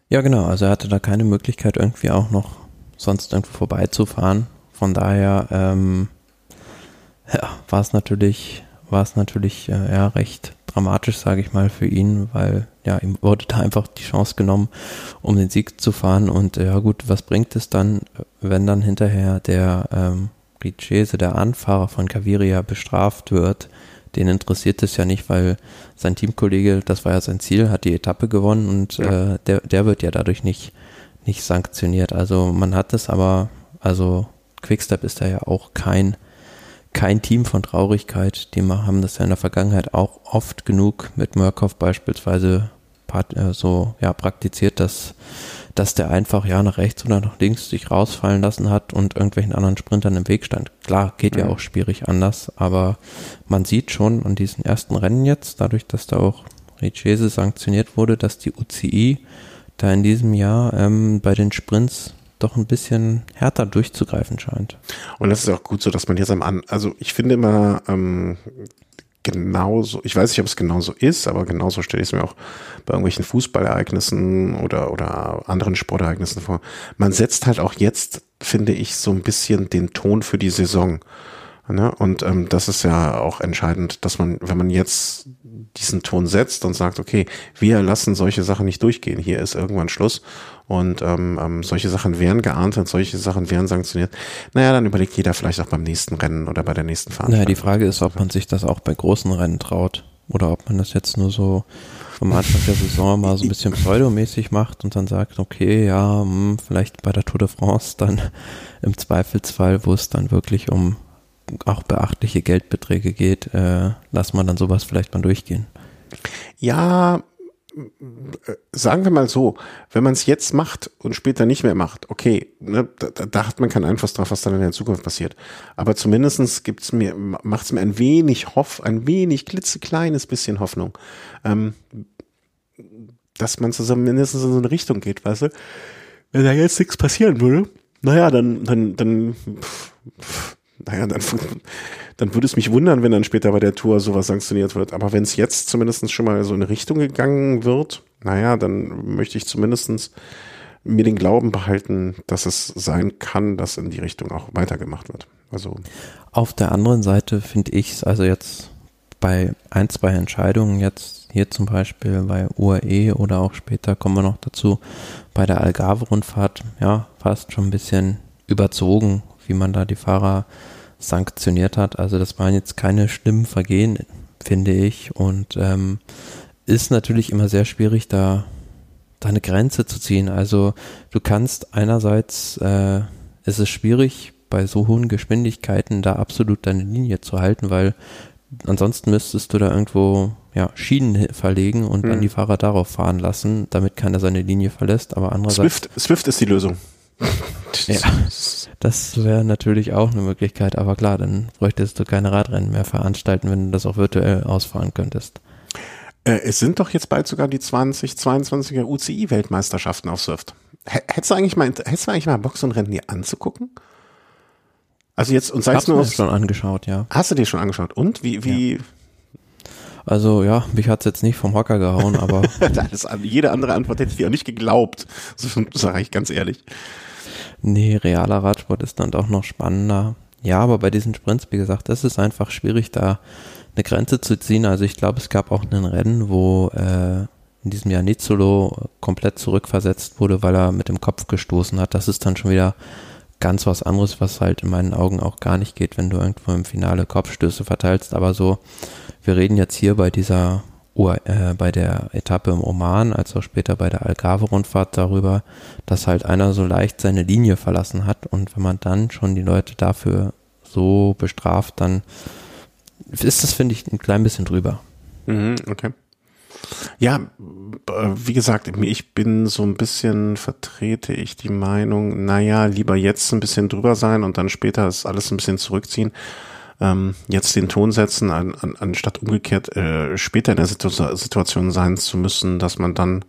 S2: Ja, genau. Also er hatte da keine Möglichkeit, irgendwie auch noch sonst irgendwo vorbeizufahren. Von daher ähm, ja, war es natürlich, war es natürlich äh, ja, recht dramatisch, sage ich mal, für ihn, weil ja, ihm wurde da einfach die Chance genommen, um den Sieg zu fahren. Und äh, ja gut, was bringt es dann, wenn dann hinterher der ähm, Richese, der Anfahrer von Caviria, bestraft wird? Den interessiert es ja nicht, weil sein Teamkollege, das war ja sein Ziel, hat die Etappe gewonnen und
S1: Ja.
S2: äh, der, der wird ja dadurch nicht, nicht sanktioniert. Also man hat es aber, also Quickstep ist da ja auch kein, kein Team von Traurigkeit. Die haben das ja in der Vergangenheit auch oft genug mit Murkoff beispielsweise äh, so ja, praktiziert, dass, dass der einfach ja nach rechts oder nach links sich rausfallen lassen hat und irgendwelchen anderen Sprintern im Weg stand. Klar, geht ja
S1: Mhm.
S2: auch schwierig anders, aber man sieht schon an diesen ersten Rennen jetzt, dadurch, dass da auch Richese sanktioniert wurde, dass die UCI da in diesem Jahr ähm, bei den Sprints doch ein bisschen härter durchzugreifen scheint.
S1: Und das ist auch gut so, dass man jetzt am An, also ich finde immer ähm, genauso, ich weiß nicht, ob es genauso ist, aber genauso stelle ich es mir auch bei irgendwelchen Fußballereignissen oder, oder anderen Sportereignissen vor. Man setzt halt auch jetzt, finde ich, so ein bisschen den Ton für die Saison. Ne? Und ähm, das ist ja auch entscheidend, dass man, wenn man jetzt diesen Ton setzt und sagt, okay, wir lassen solche Sachen nicht durchgehen, hier ist irgendwann Schluss und ähm, ähm, solche Sachen wären geahndet, solche Sachen wären sanktioniert, naja, dann überlegt jeder vielleicht auch beim nächsten Rennen oder bei der nächsten
S2: Naja,
S1: Veranstaltung.
S2: die Frage ist, ob man sich das auch bei großen Rennen traut oder ob man das jetzt nur so am Anfang der Saison mal so ein bisschen pseudomäßig macht und dann sagt, okay, ja, hm, vielleicht bei der Tour de France dann im Zweifelsfall, wo es dann wirklich um auch beachtliche Geldbeträge geht, äh, lass man dann sowas vielleicht mal durchgehen.
S1: Ja, äh, sagen wir mal so, wenn man es jetzt macht und später nicht mehr macht, okay, ne, da, da- hat man keinen Einfluss drauf, was dann in der Zukunft passiert. Aber zumindestens gibt's mir, macht es mir ein wenig Hoff, ein wenig klitzekleines bisschen Hoffnung, ähm, dass man zumindest in so eine Richtung geht, weißt du? Wenn da jetzt nichts passieren würde, naja, dann, dann, dann, pff, pff, naja, dann, dann würde es mich wundern, wenn dann später bei der Tour sowas sanktioniert wird. Aber wenn es jetzt zumindest schon mal so in Richtung gegangen wird, naja, dann möchte ich zumindestens mir den Glauben behalten, dass es sein kann, dass in die Richtung auch weitergemacht wird. Also,
S2: Auf der anderen Seite finde ich es also jetzt bei ein, zwei Entscheidungen, jetzt hier zum Beispiel bei UAE oder auch später kommen wir noch dazu, bei der Algarve-Rundfahrt, ja, fast schon ein bisschen überzogen, wie man da die Fahrer sanktioniert hat. Also das waren jetzt keine schlimmen Vergehen, finde ich. Und ähm, ist natürlich immer sehr schwierig, da, da eine Grenze zu ziehen. Also du kannst einerseits, äh, ist es schwierig, bei so hohen Geschwindigkeiten da absolut deine Linie zu halten, weil ansonsten müsstest du da irgendwo ja, Schienen verlegen und hm. dann die Fahrer darauf fahren lassen, damit keiner seine Linie verlässt. Aber andererseits.
S1: Swift, Swift ist die Lösung.
S2: Ja, das wäre natürlich auch eine Möglichkeit, aber klar, dann bräuchtest du keine Radrennen mehr veranstalten, wenn du das auch virtuell ausfahren könntest.
S1: Äh, es sind doch jetzt bald sogar die 2022er UCI-Weltmeisterschaften auf Swift. Hättest du eigentlich mal, hättest du eigentlich mal Bock, so ein Rennen hier anzugucken? Also jetzt, und sei es nur
S2: aus, schon angeschaut, ja.
S1: Hast du dir schon angeschaut? Und wie, wie? Ja.
S2: Also ja, mich hat's jetzt nicht vom Hocker gehauen, aber.
S1: das, jede andere Antwort hätte ich dir auch nicht geglaubt. So sage ich ganz ehrlich.
S2: Nee, realer Radsport ist dann doch noch spannender. Ja, aber bei diesen Sprints, wie gesagt, das ist einfach schwierig, da eine Grenze zu ziehen. Also ich glaube, es gab auch ein Rennen, wo äh, in diesem Jahr Nizzolo komplett zurückversetzt wurde, weil er mit dem Kopf gestoßen hat. Das ist dann schon wieder ganz was anderes, was halt in meinen Augen auch gar nicht geht, wenn du irgendwo im Finale Kopfstöße verteilst. Aber so, wir reden jetzt hier bei dieser bei der Etappe im Oman, als auch später bei der Algarve-Rundfahrt darüber, dass halt einer so leicht seine Linie verlassen hat und wenn man dann schon die Leute dafür so bestraft, dann ist das, finde ich, ein klein bisschen drüber.
S1: Mhm, okay. Ja, wie gesagt, ich bin so ein bisschen, vertrete ich die Meinung, naja, lieber jetzt ein bisschen drüber sein und dann später das alles ein bisschen zurückziehen. Ähm, jetzt den Ton setzen, an, an, anstatt umgekehrt äh, später in der Situ Situation sein zu müssen, dass man dann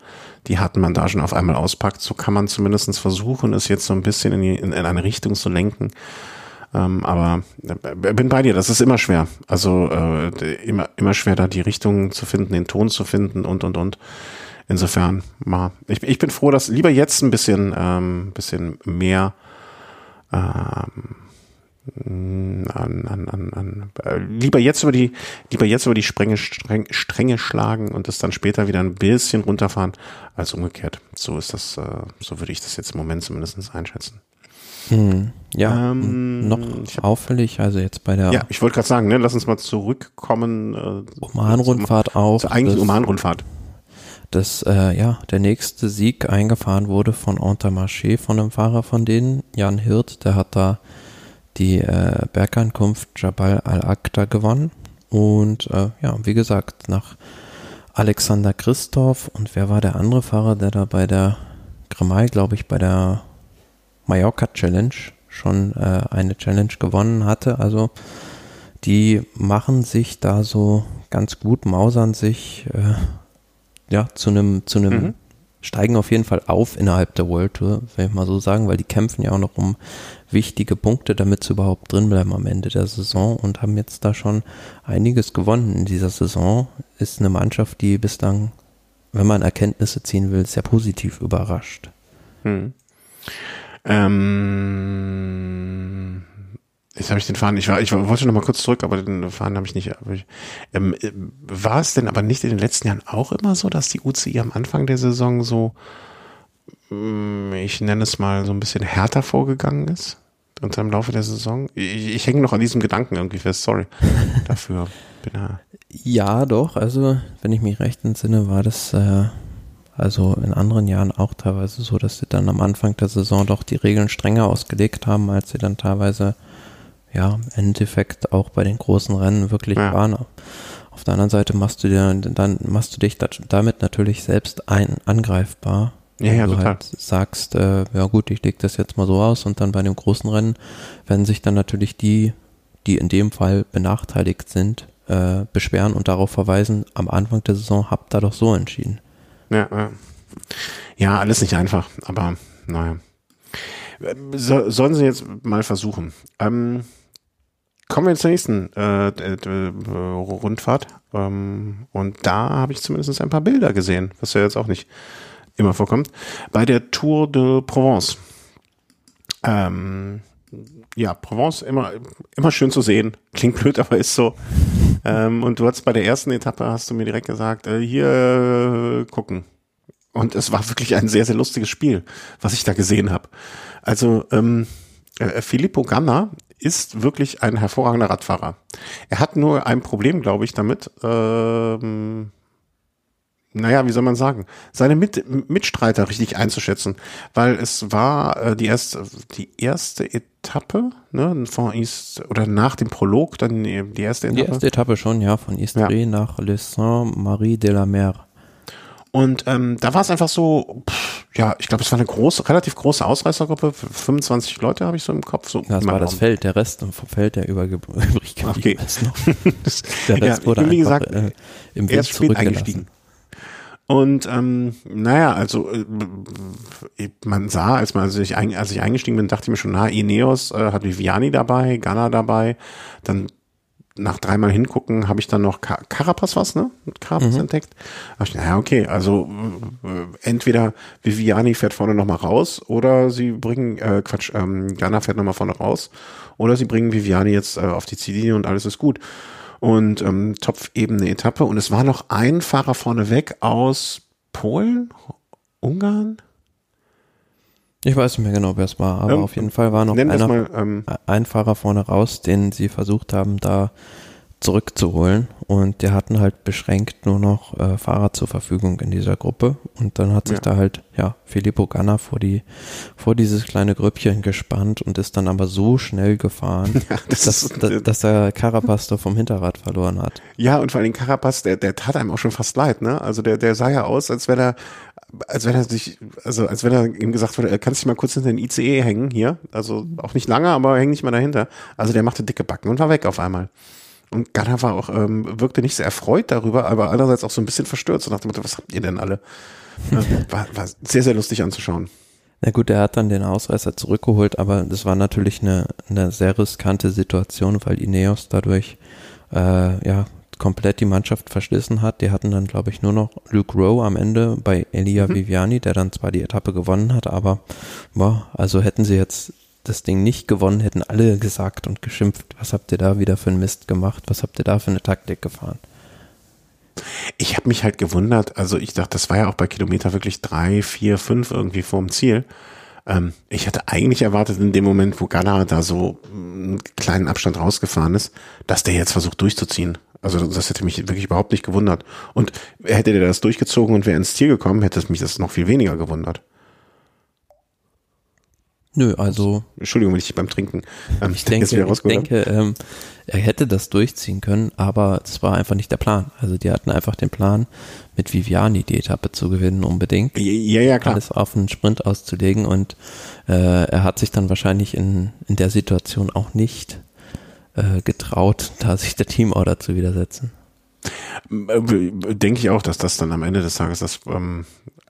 S1: die harten Bandagen auf einmal auspackt. So kann man zumindest versuchen, es jetzt so ein bisschen in, die, in, in eine Richtung zu lenken, ähm, aber äh, bin bei dir, das ist immer schwer. Also äh, immer, immer schwer, da die Richtung zu finden, den Ton zu finden und und und. Insofern, mal. Ich, ich bin froh, dass lieber jetzt ein bisschen, ähm, bisschen mehr ähm, an, an, an, an, äh, lieber jetzt über die, lieber jetzt über die Sprenge, Streng, Stränge schlagen und das dann später wieder ein bisschen runterfahren, als umgekehrt. So ist das, äh, so würde ich das jetzt im Moment zumindest einschätzen.
S2: Hm, ja, ähm, noch hab, auffällig, also jetzt bei der.
S1: Ja, ich wollte gerade sagen, ne, lass uns mal zurückkommen.
S2: Äh, Oman-Rundfahrt auch.
S1: Zur eigentlichen Oman-Rundfahrt.
S2: Dass, äh, ja, der nächste Sieg eingefahren wurde von Entermarché, von einem Fahrer von denen, Jan Hirt, der hat da die äh, Bergankunft Jabal al-Aqda gewonnen. Und äh, ja, wie gesagt, nach Alexander Christoph und wer war der andere Fahrer, der da bei der Grimay, glaube ich, bei der Mallorca Challenge schon äh, eine Challenge gewonnen hatte. Also die machen sich da so ganz gut, mausern sich äh, ja zu einem zu einem mhm. Steigen auf jeden Fall auf innerhalb der World Tour, wenn ich mal so sagen, weil die kämpfen ja auch noch um wichtige Punkte, damit sie überhaupt drin bleiben am Ende der Saison und haben jetzt da schon einiges gewonnen in dieser Saison. Ist eine Mannschaft, die bislang, wenn man Erkenntnisse ziehen will, sehr positiv überrascht. Mhm.
S1: Ähm, jetzt habe ich den Faden, ich, war, ich wollte noch mal kurz zurück, aber den Faden habe ich nicht. Ich, ähm, war es denn aber nicht in den letzten Jahren auch immer so, dass die UCI am Anfang der Saison so, mm, ich nenne es mal, so ein bisschen härter vorgegangen ist? Und im Laufe der Saison? Ich, ich hänge noch an diesem Gedanken irgendwie fest, sorry dafür. Bin
S2: ja, ja, doch, also wenn ich mich recht entsinne, war das äh, also in anderen Jahren auch teilweise so, dass sie dann am Anfang der Saison doch die Regeln strenger ausgelegt haben, als sie dann teilweise, ja, im Endeffekt auch bei den großen Rennen wirklich ja. waren. Auf der anderen Seite machst du dir, dann machst du dich damit natürlich selbst ein, angreifbar.
S1: Ja, ja,
S2: du
S1: total.
S2: halt sagst, äh, ja gut, ich leg das jetzt mal so aus und dann bei dem großen Rennen werden sich dann natürlich die, die in dem Fall benachteiligt sind, äh, beschweren und darauf verweisen, am Anfang der Saison habt ihr doch so entschieden.
S1: Ja, ja. ja, alles nicht einfach, aber naja. So, sollen sie jetzt mal versuchen. Ähm, kommen wir zur nächsten äh, äh, Rundfahrt. Ähm, und da habe ich zumindest ein paar Bilder gesehen, was ja jetzt auch nicht immer vorkommt. Bei der Tour de Provence. Ähm, ja, Provence immer, immer schön zu sehen. Klingt blöd, aber ist so. Ähm, und du hast bei der ersten Etappe, hast du mir direkt gesagt, äh, hier äh, gucken. Und es war wirklich ein sehr, sehr lustiges Spiel, was ich da gesehen habe. Also ähm, äh, Filippo Ganna ist wirklich ein hervorragender Radfahrer. Er hat nur ein Problem, glaube ich, damit. Ähm, naja, wie soll man sagen, seine Mit Mitstreiter richtig einzuschätzen, weil es war äh, die erste, die erste Etappe, ne, von East oder nach dem Prolog dann die erste
S2: Etappe. Die erste Etappe schon, ja, von Istres ja. nach Le Saint-Marie de la Mer.
S1: Und ähm, da war es einfach so, pff, ja, ich glaube, es war eine große, relativ große Ausreißergruppe, 25 Leute habe ich so im Kopf. So
S2: das war das Raum. Feld, der Rest vom Feld, der übrig geblieben okay. ist noch. Der Rest
S1: ja, wurde einfach, gesagt, äh, im Wind eingestiegen. Und ähm, naja, also äh, man sah, als man als ich, ein, als ich eingestiegen bin, dachte ich mir schon, na, Ineos äh, hat Viviani dabei, Ghana dabei, dann nach dreimal hingucken, habe ich dann noch Car Carapaz was, ne? Mit Carapaz mhm. entdeckt. ich, naja, okay, also äh, entweder Viviani fährt vorne nochmal raus oder sie bringen, äh, Quatsch, ähm, Ghana fährt nochmal vorne raus oder sie bringen Viviani jetzt äh, auf die Ziellinie und alles ist gut. Und ähm, Topf eben eine Etappe und es war noch ein Fahrer vorne weg aus Polen, Ungarn,
S2: ich weiß nicht mehr genau, wer es war, aber ähm, auf jeden Fall war noch einer, mal, ähm, ein Fahrer vorne raus, den sie versucht haben, da zurückzuholen. Und der hatten halt beschränkt nur noch äh, Fahrer zur Verfügung in dieser Gruppe. Und dann hat sich ja. da halt, ja, Filippo Ganna vor die, vor dieses kleine Grüppchen gespannt und ist dann aber so schnell gefahren, ja, das dass, ist, dass, dass er Carapaz vom Hinterrad verloren hat.
S1: Ja, und vor allem Carapaz, der, der tat einem auch schon fast leid, ne? Also der, der sah ja aus, als wäre er als wenn er sich, also als wenn er ihm gesagt wurde, er kann sich mal kurz hinter den ICE hängen hier. Also auch nicht lange, aber häng nicht mal dahinter. Also der machte dicke Backen und war weg auf einmal. Und Ghana war auch, ähm, wirkte nicht sehr erfreut darüber, aber andererseits auch so ein bisschen verstört. So nach dem Motto, was habt ihr denn alle? war, war sehr, sehr lustig anzuschauen.
S2: Na gut, er hat dann den Ausreißer zurückgeholt, aber das war natürlich eine, eine sehr riskante Situation, weil Ineos dadurch äh, ja komplett die Mannschaft verschlissen hat. Die hatten dann, glaube ich, nur noch Luke Rowe am Ende bei Elia mhm. Viviani, der dann zwar die Etappe gewonnen hat, aber boah, also hätten sie jetzt das Ding nicht gewonnen, hätten alle gesagt und geschimpft, was habt ihr da wieder für einen Mist gemacht, was habt ihr da für eine Taktik gefahren.
S1: Ich habe mich halt gewundert, also ich dachte, das war ja auch bei Kilometer wirklich drei, vier, fünf irgendwie vorm Ziel. Ähm, ich hatte eigentlich erwartet, in dem Moment, wo Ghana da so einen kleinen Abstand rausgefahren ist, dass der jetzt versucht durchzuziehen. Also das hätte mich wirklich überhaupt nicht gewundert. Und hätte der das durchgezogen und wäre ins Ziel gekommen, hätte es mich das noch viel weniger gewundert.
S2: Nö, also.
S1: Entschuldigung, wenn ich beim Trinken.
S2: Ähm, ich denke, ich denke ähm, er hätte das durchziehen können, aber es war einfach nicht der Plan. Also die hatten einfach den Plan, mit Viviani die Etappe zu gewinnen, unbedingt.
S1: Ja, ja, klar.
S2: Alles auf einen Sprint auszulegen und äh, er hat sich dann wahrscheinlich in, in der Situation auch nicht äh, getraut, da sich der Teamorder zu widersetzen.
S1: Äh, denke ich auch, dass das dann am Ende des Tages das, ähm, äh,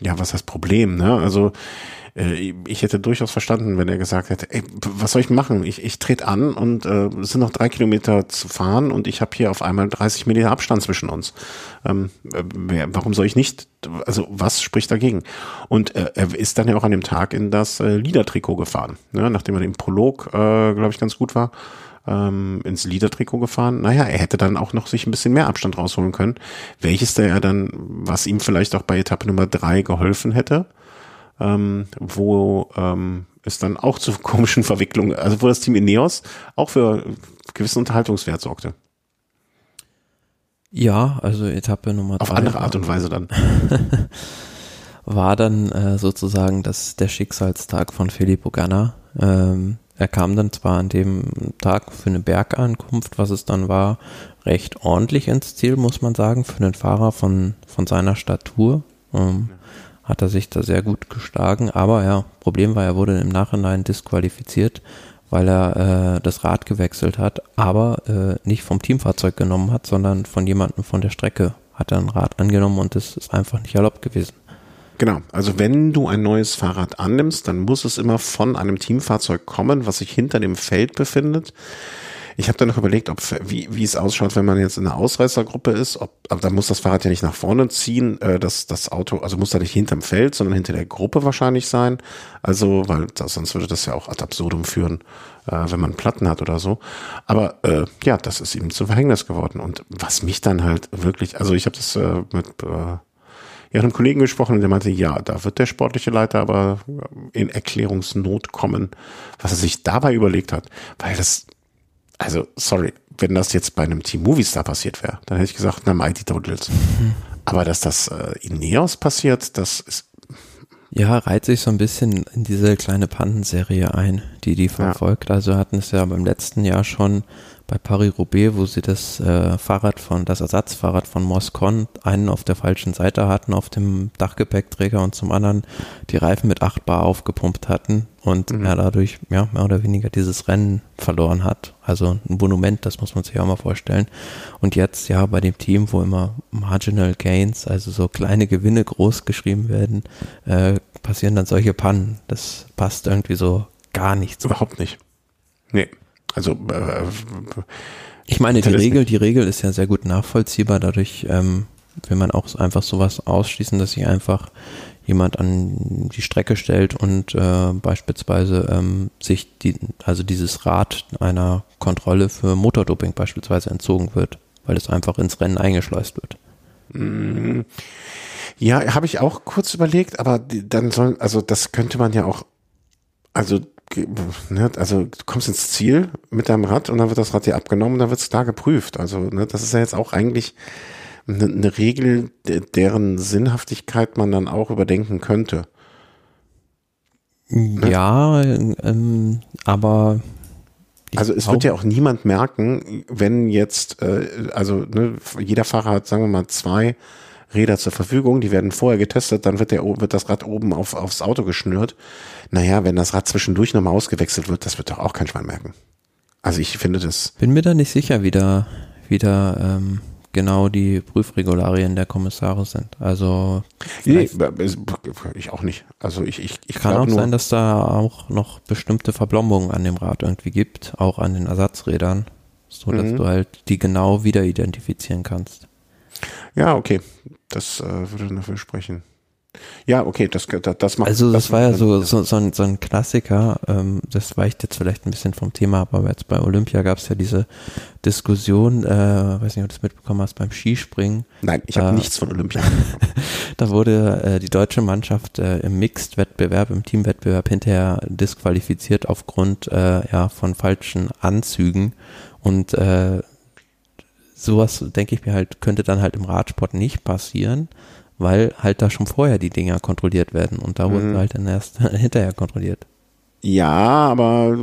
S1: ja, was heißt Problem, ne? Also äh, ich hätte durchaus verstanden, wenn er gesagt hätte, ey, was soll ich machen? Ich, ich trete an und äh, es sind noch drei Kilometer zu fahren und ich habe hier auf einmal 30 Meter Abstand zwischen uns. Ähm, äh, warum soll ich nicht, also was spricht dagegen? Und äh, er ist dann ja auch an dem Tag in das äh, Liedertrikot gefahren, ne? nachdem er im Prolog, äh, glaube ich, ganz gut war ähm, ins Liedertrikot gefahren. Naja, er hätte dann auch noch sich ein bisschen mehr Abstand rausholen können, welches der er dann, was ihm vielleicht auch bei Etappe Nummer drei geholfen hätte ähm, wo ähm, es dann auch zu komischen Verwicklungen, also wo das Team Ineos auch für gewissen Unterhaltungswert sorgte.
S2: Ja, also Etappe Nummer
S1: Auf drei. Auf andere Art und Weise dann.
S2: war dann äh, sozusagen das, der Schicksalstag von Filippo Ganna. Ähm, er kam dann zwar an dem Tag für eine Bergankunft, was es dann war, recht ordentlich ins Ziel, muss man sagen, für einen Fahrer von, von seiner Statur. Ähm, hat er sich da sehr gut geschlagen. Aber ja, Problem war, er wurde im Nachhinein disqualifiziert, weil er äh, das Rad gewechselt hat, aber äh, nicht vom Teamfahrzeug genommen hat, sondern von jemandem von der Strecke hat er ein Rad angenommen und das ist einfach nicht erlaubt gewesen.
S1: Genau, also wenn du ein neues Fahrrad annimmst, dann muss es immer von einem Teamfahrzeug kommen, was sich hinter dem Feld befindet. Ich habe dann noch überlegt, ob wie, wie es ausschaut, wenn man jetzt in einer Ausreißergruppe ist. Ob, aber da muss das Fahrrad ja nicht nach vorne ziehen. Äh, das, das Auto, also muss da nicht hinterm Feld, sondern hinter der Gruppe wahrscheinlich sein. Also, weil das, sonst würde das ja auch ad absurdum führen, äh, wenn man Platten hat oder so. Aber äh, ja, das ist ihm zu Verhängnis geworden. Und was mich dann halt wirklich, also ich habe das äh, mit äh, ja, einem Kollegen gesprochen und der meinte, ja, da wird der sportliche Leiter aber in Erklärungsnot kommen, was er sich dabei überlegt hat, weil das also sorry, wenn das jetzt bei einem Team Movistar passiert wäre, dann hätte ich gesagt, na Mighty Totals. Mhm. Aber dass das äh, in Neos passiert, das ist
S2: ja, reiht sich so ein bisschen in diese kleine Pandenserie ein, die die verfolgt. Ja. Also hatten es ja beim letzten Jahr schon bei Paris-Roubaix, wo sie das äh, Fahrrad von, das Ersatzfahrrad von Moscon einen auf der falschen Seite hatten, auf dem Dachgepäckträger und zum anderen die Reifen mit 8 Bar aufgepumpt hatten und mhm. er dadurch ja, mehr oder weniger dieses Rennen verloren hat. Also ein Monument, das muss man sich auch mal vorstellen. Und jetzt ja bei dem Team, wo immer Marginal Gains, also so kleine Gewinne groß geschrieben werden, äh, passieren dann solche Pannen. Das passt irgendwie so gar nicht.
S1: Überhaupt nicht. Nee. Also äh,
S2: ich meine, die Regel, die Regel ist ja sehr gut nachvollziehbar. Dadurch ähm, will man auch einfach sowas ausschließen, dass sich einfach jemand an die Strecke stellt und äh, beispielsweise ähm, sich die, also dieses Rad einer Kontrolle für Motordoping beispielsweise entzogen wird, weil es einfach ins Rennen eingeschleust wird.
S1: Mm. Ja, habe ich auch kurz überlegt, aber dann soll, also das könnte man ja auch, also ne, also du kommst ins Ziel mit deinem Rad und dann wird das Rad dir abgenommen und dann wird es da geprüft. Also ne, das ist ja jetzt auch eigentlich eine, eine Regel, deren Sinnhaftigkeit man dann auch überdenken könnte.
S2: Ne? Ja, ähm, aber
S1: also es wird ja auch niemand merken, wenn jetzt, äh, also ne, jeder Fahrer hat, sagen wir mal, zwei Räder zur Verfügung, die werden vorher getestet, dann wird, der, wird das Rad oben auf, aufs Auto geschnürt. Naja, wenn das Rad zwischendurch nochmal ausgewechselt wird, das wird doch auch kein Schwein merken. Also ich finde das.
S2: Bin mir da nicht sicher, wie da, wie da ähm, genau die Prüfregularien der Kommissare sind. Also
S1: nee, ich auch nicht. Also ich, ich, ich
S2: kann auch nur, sein, dass da auch noch bestimmte Verblombungen an dem Rad irgendwie gibt, auch an den Ersatzrädern, so dass mhm. du halt die genau wieder identifizieren kannst.
S1: Ja, okay. Das äh, würde dafür sprechen. Ja, okay, das, das, das macht
S2: Also das, das war ja so, so, so, ein, so ein Klassiker, ähm, das weicht jetzt vielleicht ein bisschen vom Thema ab, aber jetzt bei Olympia gab es ja diese Diskussion, äh, weiß nicht, ob du das mitbekommen hast, beim Skispringen.
S1: Nein, ich habe nichts von Olympia.
S2: da wurde äh, die deutsche Mannschaft äh, im Mixed-Wettbewerb, im Teamwettbewerb hinterher disqualifiziert aufgrund äh, ja, von falschen Anzügen und äh, sowas, denke ich mir halt, könnte dann halt im Radsport nicht passieren, weil halt da schon vorher die Dinger kontrolliert werden und da mhm. wurden halt dann erst hinterher kontrolliert.
S1: Ja, aber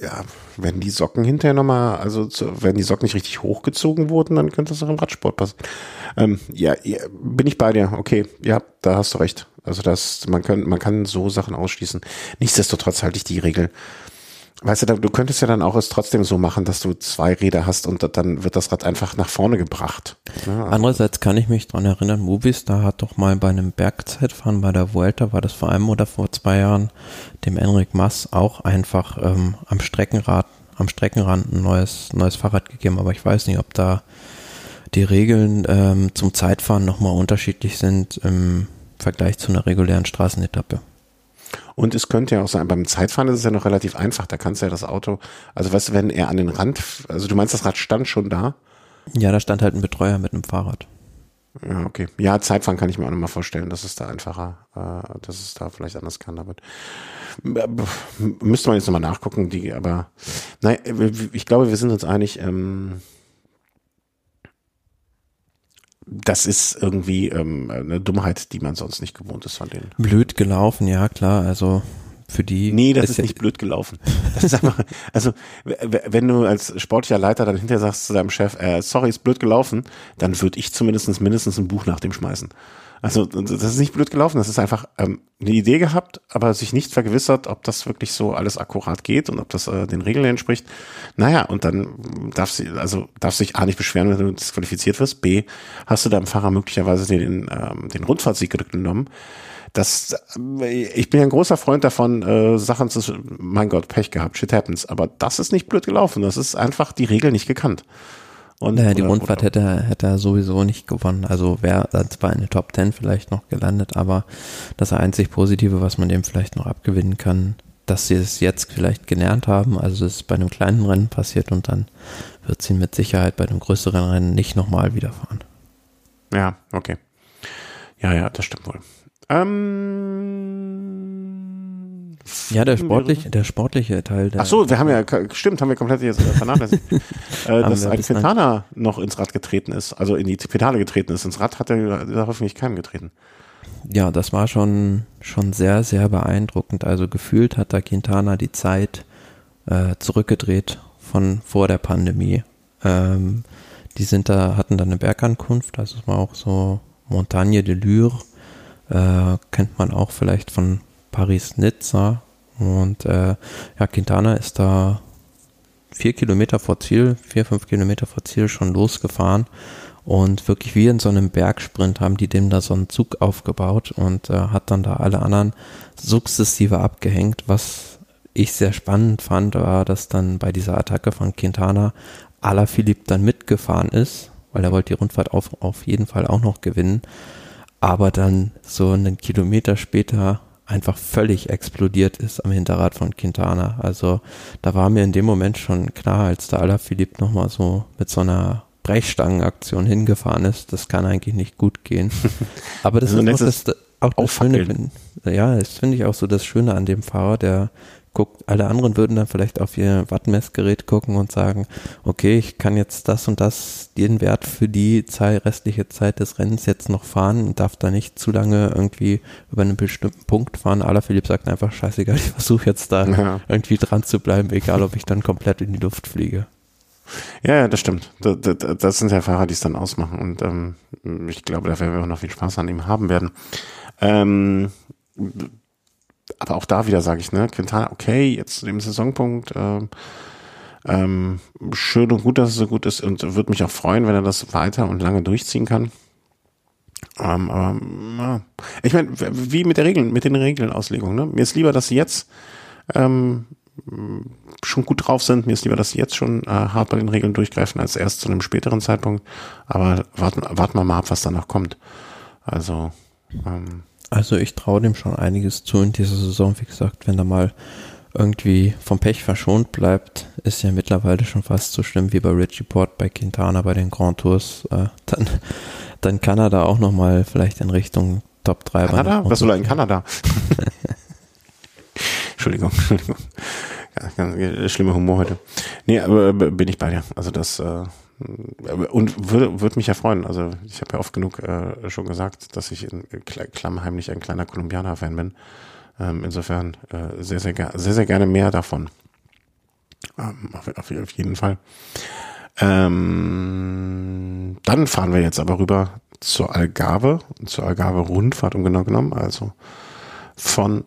S1: ja, wenn die Socken hinterher nochmal, also zu, wenn die Socken nicht richtig hochgezogen wurden, dann könnte das auch im Radsport passieren. Ähm, ja, ja, bin ich bei dir. Okay, ja, da hast du recht. Also das, man kann, man kann so Sachen ausschließen. Nichtsdestotrotz halte ich die Regel Weißt du, du könntest ja dann auch es trotzdem so machen, dass du zwei Räder hast und dann wird das Rad einfach nach vorne gebracht.
S2: Ja, also Andererseits kann ich mich dran erinnern, Movistar hat doch mal bei einem Bergzeitfahren bei der Vuelta, war das vor einem oder vor zwei Jahren, dem Enric Mass auch einfach ähm, am Streckenrad, am Streckenrand ein neues, neues Fahrrad gegeben, aber ich weiß nicht, ob da die Regeln ähm, zum Zeitfahren nochmal unterschiedlich sind im Vergleich zu einer regulären Straßenetappe.
S1: Und es könnte ja auch sein, beim Zeitfahren ist es ja noch relativ einfach. Da kannst du ja das Auto, also weißt du, wenn er an den Rand, also du meinst, das Rad stand schon da?
S2: Ja, da stand halt ein Betreuer mit einem Fahrrad.
S1: Ja, okay. Ja, Zeitfahren kann ich mir auch nochmal vorstellen, dass es da einfacher, äh, dass es da vielleicht anders kann. Aber äh, müsste man jetzt nochmal nachgucken, die, aber nein, ich glaube, wir sind uns einig, ähm, das ist irgendwie ähm, eine Dummheit, die man sonst nicht gewohnt ist von denen.
S2: Blöd gelaufen, ja klar. Also für die.
S1: Nee, das ist, ist nicht blöd gelaufen. Das ist einfach, also wenn du als sportlicher Leiter dann hinterher sagst zu deinem Chef, äh, sorry, ist blöd gelaufen, dann würde ich zumindest mindestens ein Buch nach dem schmeißen. Also das ist nicht blöd gelaufen, das ist einfach ähm, eine Idee gehabt, aber sich nicht vergewissert, ob das wirklich so alles akkurat geht und ob das äh, den Regeln entspricht. Naja, und dann darf sie, also darf sich A nicht beschweren, wenn du disqualifiziert wirst, B, hast du deinem Fahrer möglicherweise den, ähm, den Rundfahrtsieg genommen. Das, äh, ich bin ja ein großer Freund davon, äh, Sachen zu, mein Gott, Pech gehabt, shit happens. Aber das ist nicht blöd gelaufen. Das ist einfach die Regel nicht gekannt.
S2: Und, naja, die Rundfahrt hätte, hätte er sowieso nicht gewonnen. Also wäre zwar in der Top 10 vielleicht noch gelandet, aber das einzig Positive, was man dem vielleicht noch abgewinnen kann, dass sie es jetzt vielleicht gelernt haben. Also es ist bei einem kleinen Rennen passiert und dann wird sie mit Sicherheit bei einem größeren Rennen nicht nochmal wiederfahren.
S1: Ja, okay. Ja, ja, das stimmt wohl. Ähm,
S2: Ja, der sportliche, der sportliche Teil. Der
S1: Ach so, wir haben ja, stimmt, haben wir komplett jetzt vernachlässigt, äh, dass ein Quintana noch ins Rad getreten ist, also in die Pedale getreten ist. Ins Rad hat er da hoffentlich keinem getreten.
S2: Ja, das war schon, schon sehr, sehr beeindruckend. Also gefühlt hat da Quintana die Zeit äh, zurückgedreht von vor der Pandemie. Ähm, die sind da, hatten da eine Bergankunft, also es war auch so Montagne de Lure, äh, kennt man auch vielleicht von Paris-Nizza. Und äh, ja, Quintana ist da vier Kilometer vor Ziel, vier, fünf Kilometer vor Ziel schon losgefahren. Und wirklich wie in so einem Bergsprint haben die dem da so einen Zug aufgebaut und äh, hat dann da alle anderen sukzessive abgehängt. Was ich sehr spannend fand, war, dass dann bei dieser Attacke von Quintana Alaphilippe dann mitgefahren ist, weil er wollte die Rundfahrt auf, auf jeden Fall auch noch gewinnen. Aber dann so einen Kilometer später einfach völlig explodiert ist am Hinterrad von Quintana. Also da war mir in dem Moment schon klar, als der Alaphilippe nochmal so mit so einer Brechstangenaktion hingefahren ist, das kann eigentlich nicht gut gehen. Aber das also ist auch das, auch das Schöne. Ja, das finde ich auch so das Schöne an dem Fahrer, der guckt, alle anderen würden dann vielleicht auf ihr Wattmessgerät gucken und sagen, okay, ich kann jetzt das und das, den Wert für die Zeit, restliche Zeit des Rennens jetzt noch fahren und darf da nicht zu lange irgendwie über einen bestimmten Punkt fahren. Aller Philipp sagt einfach, scheißegal, ich versuche jetzt da ja. irgendwie dran zu bleiben, egal ob ich dann komplett in die Luft fliege.
S1: Ja, ja, das stimmt. Das, das, das sind ja Fahrer, die es dann ausmachen. Und ähm, ich glaube, da werden wir auch noch viel Spaß an ihm haben werden. Ähm, aber auch da wieder sage ich, ne, Quintana, okay, jetzt zu dem Saisonpunkt, ähm, ähm, schön und gut, dass es so gut ist und würde mich auch freuen, wenn er das weiter und lange durchziehen kann. Ähm, aber ja. ich meine, wie mit der Regeln, mit den Regelauslegungen, ne? Mir ist lieber, dass sie jetzt ähm, schon gut drauf sind. Mir ist lieber, dass sie jetzt schon äh, hart bei den Regeln durchgreifen, als erst zu einem späteren Zeitpunkt. Aber warten, warten wir mal ab, was danach kommt. Also ähm,
S2: also ich traue dem schon einiges zu in dieser Saison. Wie gesagt, wenn er mal irgendwie vom Pech verschont bleibt, ist ja mittlerweile schon fast so schlimm wie bei Richie Port bei Quintana bei den Grand Tours. Äh, dann, dann kann er da auch nochmal vielleicht in Richtung Top 3
S1: Kanada? Was soll er in Kanada? Entschuldigung, Entschuldigung. Ja, ganz, schlimmer Humor heute. Nee, aber bin ich bei dir. Also das äh, und würde, würde mich ja freuen. Also ich habe ja oft genug äh, schon gesagt, dass ich in klammheimlich ein kleiner Kolumbianer-Fan bin. Ähm, insofern äh, sehr, sehr, sehr, sehr gerne mehr davon. Ähm, auf, auf, auf, jeden Fall. Ähm, dann fahren wir jetzt aber rüber zur Algarve, zur Algarve-Rundfahrt, um genau genommen, also von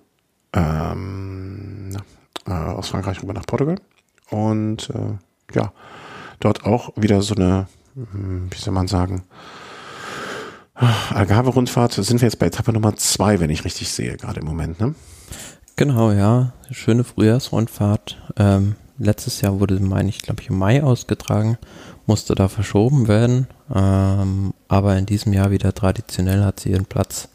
S1: ähm, äh, aus Frankreich rüber nach Portugal. Und äh, ja, dort auch wieder so eine, hm, wie soll man sagen, Algarve-Rundfahrt sind wir jetzt bei Etappe Nummer zwei, wenn ich richtig sehe, gerade im Moment, ne?
S2: Genau, ja. Schöne Frühjahrsrundfahrt. Ähm, letztes Jahr wurde, meine ich, glaube ich, im Mai ausgetragen, musste da verschoben werden. Ähm, aber in diesem Jahr wieder traditionell hat sie ihren Platz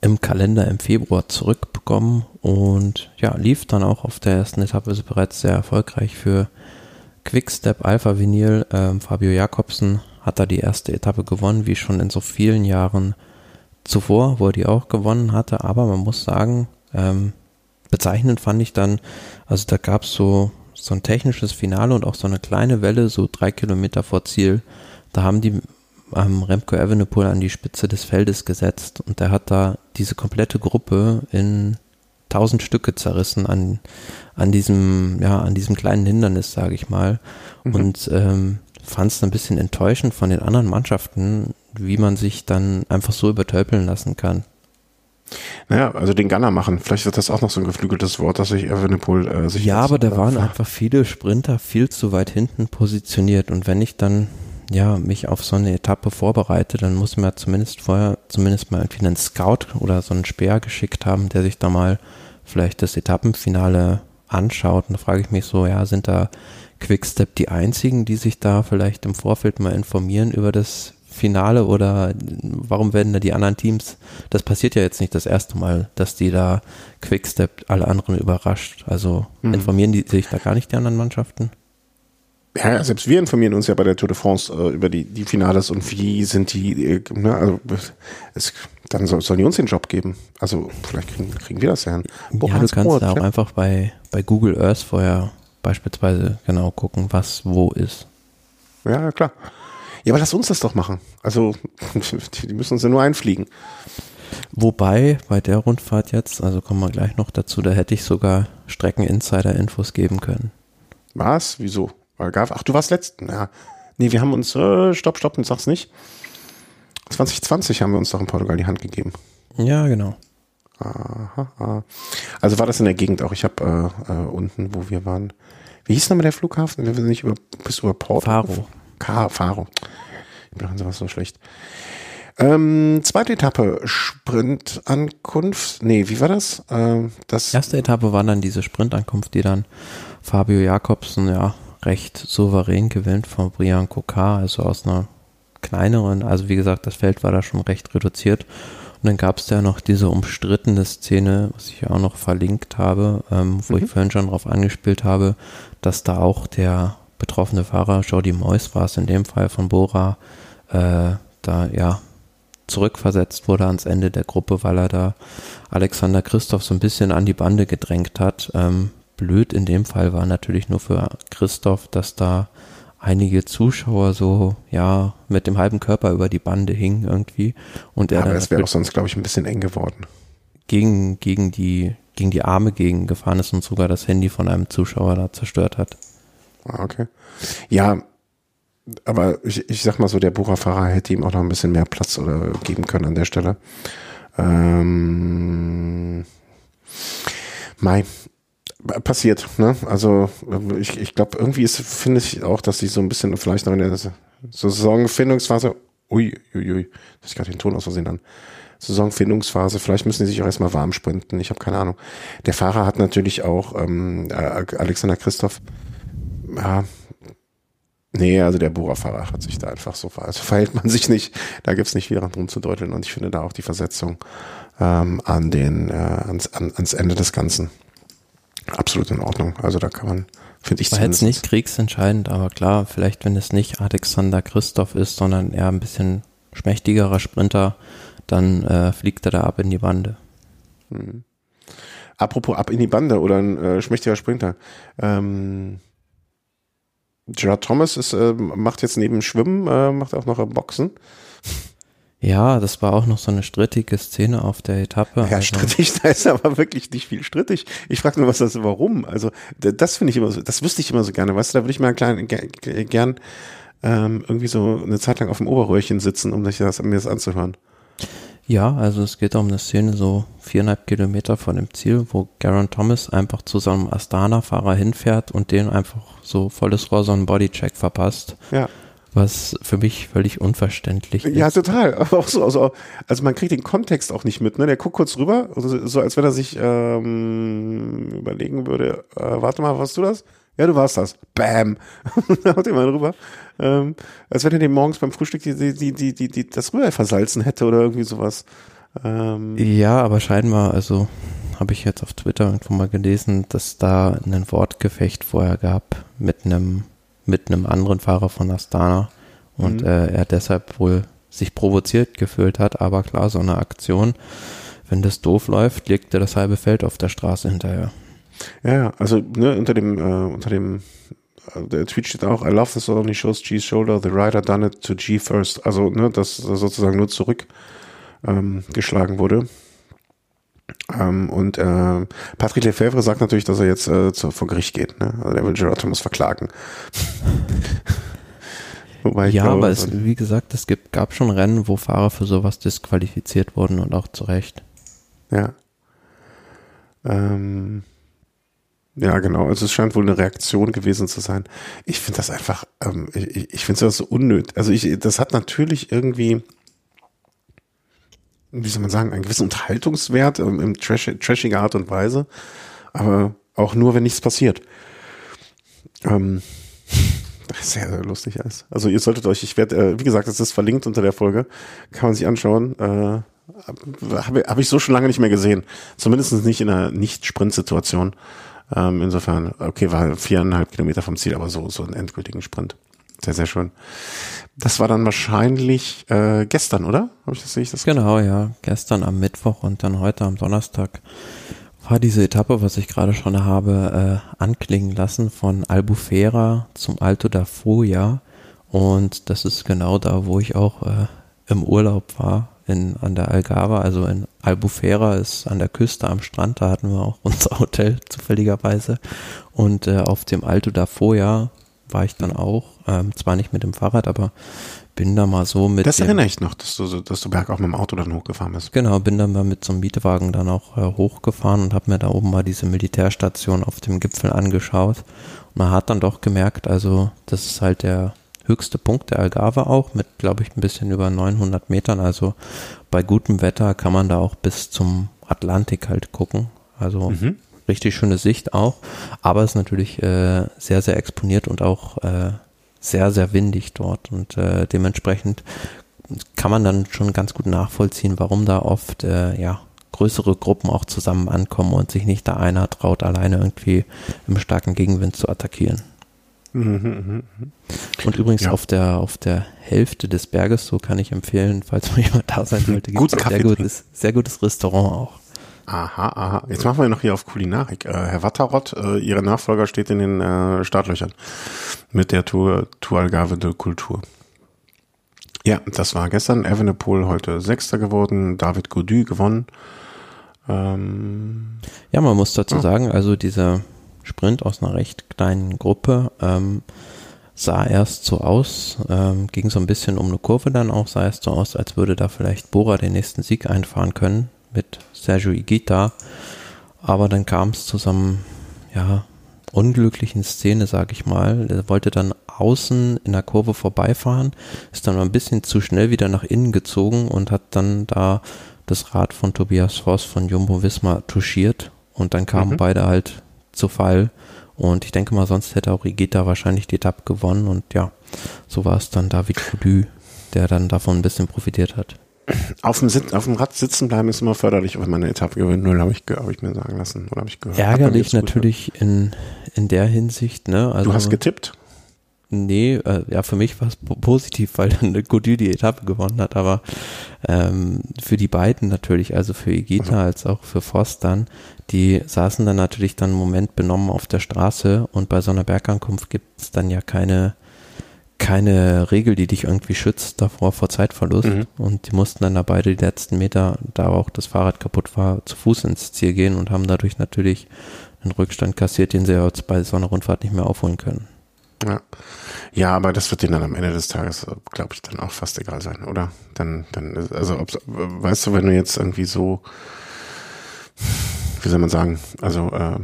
S2: im Kalender im Februar zurückbekommen und ja, lief dann auch auf der ersten Etappe bereits sehr erfolgreich für Quickstep Alpha Vinyl, ähm, Fabio Jakobsen hat da die erste Etappe gewonnen, wie schon in so vielen Jahren zuvor, wo er die auch gewonnen hatte. Aber man muss sagen, ähm, bezeichnend fand ich dann, also da gab es so, so ein technisches Finale und auch so eine kleine Welle, so drei Kilometer vor Ziel. Da haben die ähm, Remco Evenepoel an die Spitze des Feldes gesetzt und der hat da diese komplette Gruppe in tausend Stücke zerrissen an, an diesem, ja, an diesem kleinen Hindernis, sage ich mal. Mhm. Und ähm, fand es ein bisschen enttäuschend von den anderen Mannschaften, wie man sich dann einfach so übertölpeln lassen kann.
S1: Naja, also den Gunner machen. Vielleicht ist das auch noch so ein geflügeltes Wort, dass sich Evenepoel äh, sich.
S2: Ja, aber da waren einfach viele Sprinter viel zu weit hinten positioniert. Und wenn ich dann ja, mich auf so eine Etappe vorbereite, dann muss man zumindest vorher zumindest mal irgendwie einen Scout oder so einen Speer geschickt haben, der sich da mal vielleicht das Etappenfinale anschaut. Und da frage ich mich so, ja, sind da Quickstep die einzigen, die sich da vielleicht im Vorfeld mal informieren über das Finale oder warum werden da die anderen Teams, das passiert ja jetzt nicht das erste Mal, dass die da Quickstep alle anderen überrascht. Also mhm. informieren die sich da gar nicht die anderen Mannschaften?
S1: Ja, selbst wir informieren uns ja bei der Tour de France äh, über die, die Finales und wie sind die, äh, ne, also es, dann soll, sollen die uns den Job geben. Also vielleicht kriegen, kriegen wir das ja hin.
S2: Boah, ja, du kannst Brot, da auch einfach bei, bei Google Earth vorher beispielsweise genau gucken, was wo ist.
S1: Ja, klar. Ja, aber lass uns das doch machen. Also, die müssen uns ja nur einfliegen.
S2: Wobei bei der Rundfahrt jetzt, also kommen wir gleich noch dazu, da hätte ich sogar Strecken-Insider-Infos geben können.
S1: Was? Wieso? Ach, du warst letzten, ja. Nee, wir haben uns, äh, stopp, stopp, und sag's nicht. 2020 haben wir uns doch in Portugal die Hand gegeben.
S2: Ja, genau.
S1: Aha, aha. Also war das in der Gegend auch. Ich habe äh, äh, unten, wo wir waren. Wie hieß nochmal der Flughafen? Wir sind nicht über, bis über Porto.
S2: Faro.
S1: K, Faro. Ich bin sowas so schlecht. Ähm, zweite Etappe, Sprintankunft. Nee, wie war das? Ähm, das
S2: Erste Etappe war dann diese Sprintankunft, die dann Fabio Jakobsen ja recht souverän gewinnt von Brian Kokar, also aus einer kleineren, also wie gesagt, das Feld war da schon recht reduziert. Und dann gab es ja noch diese umstrittene Szene, was ich ja auch noch verlinkt habe, ähm, wo mhm. ich vorhin schon darauf angespielt habe, dass da auch der betroffene Fahrer, Jordi Mois war es in dem Fall von Bora, äh, da ja zurückversetzt wurde ans Ende der Gruppe, weil er da Alexander Christoph so ein bisschen an die Bande gedrängt hat. Ähm, blöd in dem Fall war natürlich nur für Christoph, dass da einige Zuschauer so, ja, mit dem halben Körper über die Bande hingen irgendwie. Und er
S1: ja, aber es wäre auch sonst, glaube ich, ein bisschen eng geworden.
S2: Gegen, gegen die, gegen die Arme gegen gefahren ist und sogar das Handy von einem Zuschauer da zerstört hat.
S1: Ah, okay. Ja, aber ich, ich sag mal so, der Bucherfahrer hätte ihm auch noch ein bisschen mehr Platz oder geben können an der Stelle. Ähm, Mai, passiert, ne? Also ich, ich glaube, irgendwie ist, finde ich auch, dass sie so ein bisschen vielleicht noch in der Saisonfindungsphase, ui, ui, ui, das ist gerade den Ton aus Versehen an. Saisonfindungsphase, vielleicht müssen die sich auch erstmal warm sprinten, ich habe keine Ahnung. Der Fahrer hat natürlich auch ähm, Alexander Christoph, ja, Nee, also der Bohrerfahrer hat sich da einfach so also verhält man sich nicht. Da gibt's nicht viel dran zu deuteln und ich finde da auch die Versetzung ähm, an den äh, ans, an, ans Ende des Ganzen absolut in Ordnung. Also da kann man, finde ich
S2: War jetzt nicht kriegsentscheidend, aber klar, vielleicht wenn es nicht Alexander Christoph ist, sondern eher ein bisschen schmächtigerer Sprinter, dann äh, fliegt er da ab in die Bande.
S1: Hm. Apropos ab in die Bande oder ein äh, schmächtiger Sprinter. Ähm, Gerard Thomas ist, äh, macht jetzt neben Schwimmen, äh, macht auch noch Boxen.
S2: Ja, das war auch noch so eine strittige Szene auf der Etappe.
S1: Ja, also. strittig, da ist aber wirklich nicht viel strittig. Ich frage nur, was das, warum? Also, das finde ich immer so, das wüsste ich immer so gerne, weißt du, da würde ich mal klein, gern ähm, irgendwie so eine Zeit lang auf dem Oberröhrchen sitzen, um sich das, mir das anzuhören.
S2: Ja, also es geht um eine Szene so viereinhalb Kilometer von dem Ziel, wo Garen Thomas einfach zu seinem Astana-Fahrer hinfährt und den einfach so volles Rohr so einen Bodycheck verpasst.
S1: Ja
S2: was für mich völlig unverständlich ist.
S1: Ja, total. auch so, also, also man kriegt den Kontext auch nicht mit. Ne? Der guckt kurz rüber, so als wenn er sich ähm, überlegen würde, äh, warte mal, warst du das? Ja, du warst das. Bam. haut jemand rüber. Ähm, als wenn er dem morgens beim Frühstück die, die, die, die, die, das Rührei versalzen hätte oder irgendwie sowas.
S2: Ähm, ja, aber scheinbar, also habe ich jetzt auf Twitter irgendwo mal gelesen, dass da ein Wortgefecht vorher gab mit einem mit einem anderen Fahrer von Astana und mhm. äh, er deshalb wohl sich provoziert gefühlt hat. Aber klar, so eine Aktion, wenn das doof läuft, legt er das halbe Feld auf der Straße hinterher.
S1: Ja, also ne, unter dem äh, unter dem äh, der Tweet steht auch, I love this only shows G's shoulder, the rider done it to G first. Also, ne, dass sozusagen nur zurück ähm, wurde. Ähm, und äh, Patrick Lefebvre sagt natürlich, dass er jetzt äh, zu, vor Gericht geht. Ne? Also der will Gerard muss verklagen.
S2: Wobei ja, glaube, aber es, wie gesagt, es gibt, gab schon Rennen, wo Fahrer für sowas disqualifiziert wurden und auch zu Recht.
S1: Ja. Ähm, ja, genau. Also es scheint wohl eine Reaktion gewesen zu sein. Ich finde das einfach, ähm, ich, ich finde das so unnötig. Also ich, das hat natürlich irgendwie wie soll man sagen, einen gewissen Unterhaltungswert ähm, im Trash, trashiger Art und Weise, aber auch nur, wenn nichts passiert. Ähm, sehr, sehr lustig ist. Also ihr solltet euch, ich werde, äh, wie gesagt, es ist verlinkt unter der Folge, kann man sich anschauen. Äh, Habe hab ich so schon lange nicht mehr gesehen. Zumindest nicht in einer Nicht-Sprint-Situation. Ähm, insofern, okay, war viereinhalb Kilometer vom Ziel, aber so, so einen endgültigen Sprint. Sehr, sehr schön. Das war dann wahrscheinlich äh, gestern, oder? Hab ich das, sehe ich das?
S2: Genau, ja. Gestern am Mittwoch und dann heute am Donnerstag war diese Etappe, was ich gerade schon habe, äh, anklingen lassen von Albufera zum Alto da Foja. Und das ist genau da, wo ich auch äh, im Urlaub war, in, an der Algarve, also in Albufera ist an der Küste am Strand, da hatten wir auch unser Hotel zufälligerweise. Und äh, auf dem Alto da Foja war ich dann auch, ähm, zwar nicht mit dem Fahrrad, aber bin da mal so mit.
S1: Das erinnere ich noch, dass du, dass du bergauf mit dem Auto dann hochgefahren bist.
S2: Genau, bin dann mal mit so einem Mietwagen dann auch äh, hochgefahren und habe mir da oben mal diese Militärstation auf dem Gipfel angeschaut. Und man hat dann doch gemerkt, also das ist halt der höchste Punkt der Algarve auch mit, glaube ich, ein bisschen über 900 Metern. Also bei gutem Wetter kann man da auch bis zum Atlantik halt gucken. Also mhm. richtig schöne Sicht auch. Aber es ist natürlich äh, sehr, sehr exponiert und auch äh, sehr, sehr windig dort und äh, dementsprechend kann man dann schon ganz gut nachvollziehen, warum da oft äh, ja größere Gruppen auch zusammen ankommen und sich nicht da einer traut, alleine irgendwie im starken Gegenwind zu attackieren. Mhm, mhm, mhm. Und übrigens ja. auf der auf der Hälfte des Berges, so kann ich empfehlen, falls man jemand da sein sollte, gibt es ein sehr gutes, sehr gutes Restaurant auch.
S1: Aha, aha. Jetzt machen wir noch hier auf Kulinarik. Äh, Herr Watterott, äh, Ihre Nachfolger steht in den äh, Startlöchern mit der Tour, Tour Algarve de Kultur. Ja, das war gestern. Evenepoel heute Sechster geworden, David Gaudu gewonnen.
S2: Ähm, ja, man muss dazu oh. sagen, also dieser Sprint aus einer recht kleinen Gruppe ähm, sah erst so aus, ähm, ging so ein bisschen um eine Kurve dann auch, sah erst so aus, als würde da vielleicht Bora den nächsten Sieg einfahren können mit Sergio Igita. Aber dann kam es zu so einem, ja, unglücklichen Szene, sag ich mal. Er wollte dann außen in der Kurve vorbeifahren, ist dann ein bisschen zu schnell wieder nach innen gezogen und hat dann da das Rad von Tobias Voss von Jumbo Wismar touchiert und dann kamen mhm. beide halt zu Fall und ich denke mal, sonst hätte auch Igita wahrscheinlich die Etappe gewonnen und ja, so war es dann David Coudu, der dann davon ein bisschen profitiert hat
S1: auf dem, Sit auf dem Rad sitzen bleiben ist immer förderlich, wenn man eine Etappe gewinnt. Null habe ich, hab ich mir sagen lassen oder habe ich gehört.
S2: Ärgerlich natürlich in, in der Hinsicht. Ne?
S1: Also, du hast getippt?
S2: Nee, äh, ja, für mich war es positiv, weil dann Gody die Etappe gewonnen hat, aber ähm, für die beiden natürlich, also für Igita mhm. als auch für Voss dann, die saßen dann natürlich dann einen Moment benommen auf der Straße und bei so einer Bergankunft gibt es dann ja keine keine Regel, die dich irgendwie schützt davor vor Zeitverlust. Mhm. Und die mussten dann da beide die letzten Meter, da auch das Fahrrad kaputt war, zu Fuß ins Ziel gehen und haben dadurch natürlich einen Rückstand kassiert, den sie jetzt bei so einer Rundfahrt nicht mehr aufholen können.
S1: Ja. Ja, aber das wird denen dann am Ende des Tages, glaube ich, dann auch fast egal sein, oder? Dann, dann, also, weißt du, wenn du jetzt irgendwie so, wie soll man sagen, also äh,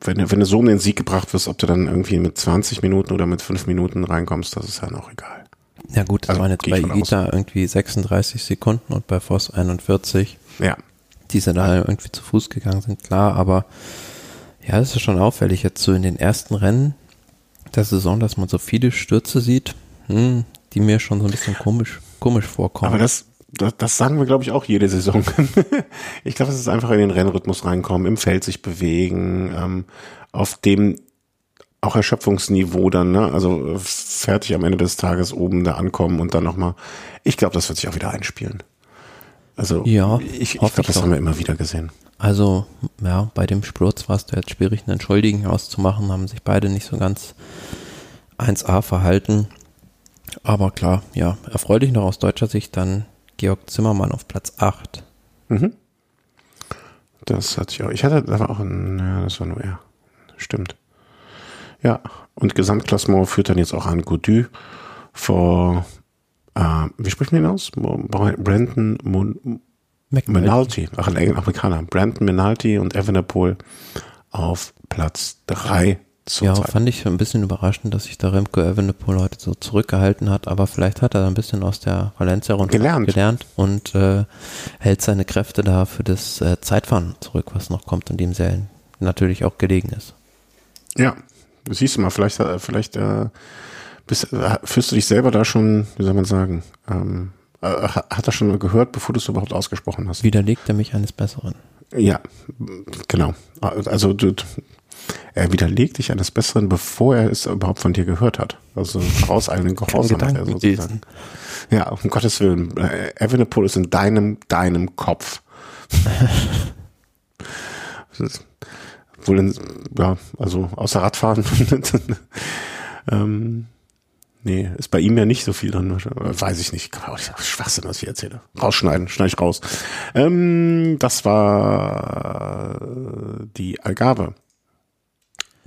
S1: wenn, wenn du so um den Sieg gebracht wirst, ob du dann irgendwie mit 20 Minuten oder mit 5 Minuten reinkommst, das ist ja noch egal.
S2: Ja gut, das also, waren jetzt bei Igita irgendwie 36 Sekunden und bei Voss 41.
S1: Ja.
S2: Die sind da irgendwie zu Fuß gegangen sind, klar, aber ja, es ist schon auffällig jetzt so in den ersten Rennen der Saison, dass man so viele Stürze sieht, hm, die mir schon so ein bisschen komisch, komisch vorkommen.
S1: Aber das, das, das sagen wir, glaube ich, auch jede Saison. ich glaube, es ist einfach in den Rennrhythmus reinkommen, im Feld sich bewegen, ähm, auf dem auch Erschöpfungsniveau dann, ne? also fertig am Ende des Tages oben da ankommen und dann nochmal, ich glaube, das wird sich auch wieder einspielen. Also ja, ich, ich glaube, das auch. haben wir immer wieder gesehen.
S2: Also ja, bei dem Sturz war es jetzt schwierig, einen Entschuldigen auszumachen, haben sich beide nicht so ganz 1A verhalten. Aber klar, ja, erfreulich noch aus deutscher Sicht dann Georg Zimmermann auf Platz 8. Mhm.
S1: Das hatte ich auch. Ich hatte, da war auch ein, ja, das war nur er. Stimmt. Ja, und Gesamtklassement führt dann jetzt auch an Gaudu vor, äh, wie spricht man ihn aus? Brandon Mon Menalti, ach, ein Amerikaner. Brandon Menalti und Evenepoel auf Platz 3
S2: ja, Zeit. fand ich ein bisschen überraschend, dass sich da Remco Evenepoel heute so zurückgehalten hat, aber vielleicht hat er ein bisschen aus der Valencia-Runde
S1: gelernt.
S2: gelernt und äh, hält seine Kräfte da für das äh, Zeitfahren zurück, was noch kommt und dem sehr natürlich auch gelegen ist.
S1: Ja, siehst du mal, vielleicht, äh, vielleicht äh, bist, äh, fühlst du dich selber da schon, wie soll man sagen, ähm, äh, hat er schon mal gehört, bevor du es überhaupt ausgesprochen hast?
S2: Widerlegt er mich eines Besseren?
S1: Ja, genau. Also du, er widerlegt dich eines Besseren, bevor er es überhaupt von dir gehört hat. Also vorauseilenden Gehorsam hat er sozusagen. Ja, um Gottes Willen. Äh, Evenepoel ist in deinem, deinem Kopf. wohl in, ja, also außer Radfahren. ähm, nee, ist bei ihm ja nicht so viel drin. Weiß ich nicht. Schwachsinn, was ich erzähle. Rausschneiden, schneide ich raus. Ähm, das war die Algarve.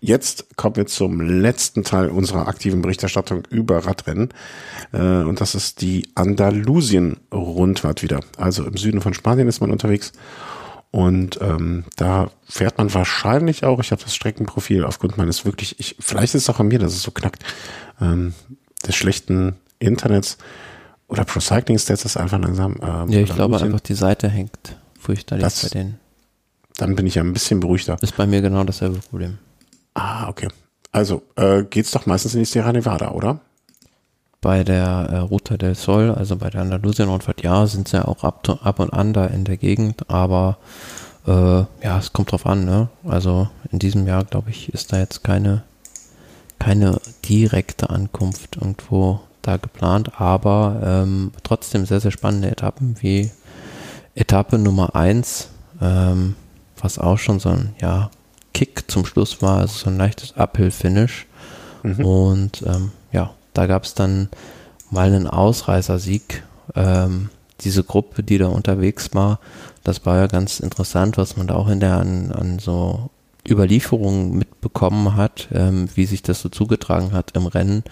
S1: Jetzt kommen wir zum letzten Teil unserer aktiven Berichterstattung über Radrennen. Äh, und das ist die Andalusien-Rundfahrt wieder. Also im Süden von Spanien ist man unterwegs. Und ähm, da fährt man wahrscheinlich auch, ich habe das Streckenprofil aufgrund meines wirklich, ich, vielleicht ist es auch an mir, dass es so knackt, ähm, des schlechten Internets oder Pro Cycling Stats ist einfach langsam.
S2: Ähm, ja, ich glaube einfach, die Seite hängt fürchterlich
S1: das,
S2: bei denen.
S1: Dann bin ich ja ein bisschen beruhigter.
S2: Ist bei mir genau dasselbe Problem.
S1: Ah, okay. Also äh, geht's doch meistens in die Sierra Nevada, oder?
S2: Bei der äh, Ruta del Sol, also bei der Andalusien-Rundfahrt, ja, sind sie ja auch ab, ab und an da in der Gegend, aber äh, ja, es kommt drauf an, ne? Also in diesem Jahr, glaube ich, ist da jetzt keine, keine direkte Ankunft irgendwo da geplant, aber ähm, trotzdem sehr, sehr spannende Etappen wie Etappe Nummer eins, ähm, was auch schon so ein, ja, Kick zum Schluss war, also so ein leichtes Uphill-Finish. Mhm. Und ähm, ja, da gab es dann mal einen Ausreißersieg. Ähm, diese Gruppe, die da unterwegs war, das war ja ganz interessant, was man da auch in der an, an so Überlieferungen mitbekommen hat, ähm, wie sich das so zugetragen hat im Rennen.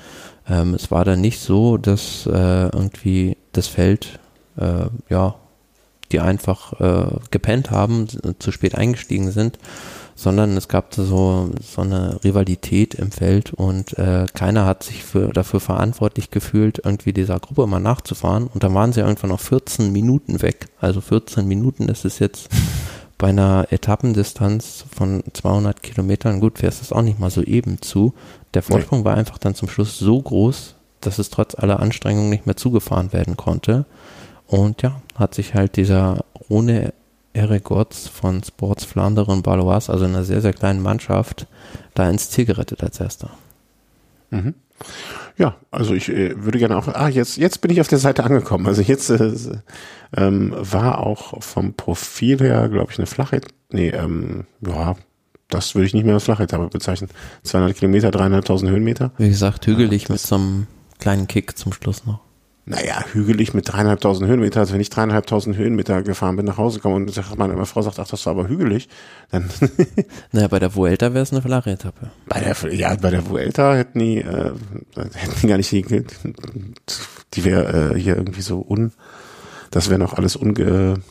S2: Ähm, es war dann nicht so, dass äh, irgendwie das Feld, äh, ja, die einfach äh, gepennt haben, zu spät eingestiegen sind, sondern es gab so, so eine Rivalität im Feld und äh, keiner hat sich für, dafür verantwortlich gefühlt, irgendwie dieser Gruppe mal nachzufahren und dann waren sie irgendwann noch 14 Minuten weg. Also 14 Minuten, das ist jetzt bei einer Etappendistanz von 200 Kilometern, gut, fährst es auch nicht mal so eben zu. Der Vorsprung nee. war einfach dann zum Schluss so groß, dass es trotz aller Anstrengungen nicht mehr zugefahren werden konnte. Und ja, hat sich halt dieser ohne Eric Gotts von Sports Flandern Balois, also einer sehr, sehr kleinen Mannschaft, da ins Ziel gerettet als erster.
S1: Mhm. Ja, also ich äh, würde gerne auch, ah, jetzt, jetzt bin ich auf der Seite angekommen. Also jetzt äh, ähm, war auch vom Profil her, glaube ich, eine flache, nee, ähm, ja, das würde ich nicht mehr als flache Etappe bezeichnen. 200 Kilometer, dreieinhalbtausend Höhenmeter.
S2: Wie gesagt, hügelig ja, mit so einem kleinen Kick zum Schluss noch
S1: naja, hügelig mit dreieinhalbtausend Höhenmeter. Also wenn ich dreieinhalbtausend Höhenmeter gefahren bin, nach Hause komme und meine Frau sagt, ach, das war aber hügelig, dann.
S2: naja, bei der Vuelta wäre es eine flache Etappe.
S1: Bei der, ja, bei der Vuelta hätten die, äh, hätten die gar nicht die, die wäre äh, hier irgendwie so un, das wäre noch alles unge,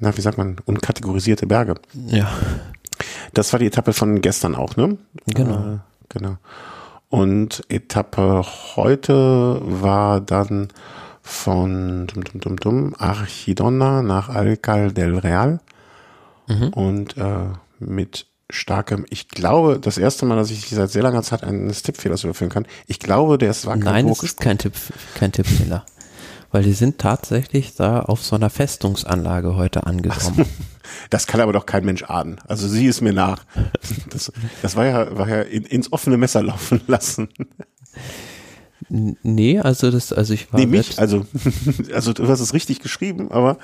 S1: na, wie sagt man, unkategorisierte Berge.
S2: Ja.
S1: Das war die Etappe von gestern auch, ne?
S2: Genau. Äh,
S1: genau. Und Etappe heute war dann von dum, dum, dum, dum, Archidona nach Alcal del Real. Mhm. Und äh, mit starkem, ich glaube, das erste Mal, dass ich seit sehr langer Zeit eines Tippfehlers überführen kann. Ich glaube, der ist
S2: war Nein, es ist kein Tipp, kein Tippfehler. Weil die sind tatsächlich da auf so einer Festungsanlage heute angekommen.
S1: Das kann aber doch kein Mensch ahnen. Also sie ist mir nach. Das, das war ja, war ja in, ins offene Messer laufen lassen.
S2: Nee, also das, also ich war.
S1: Nee, mich, also, also du hast es richtig geschrieben, aber,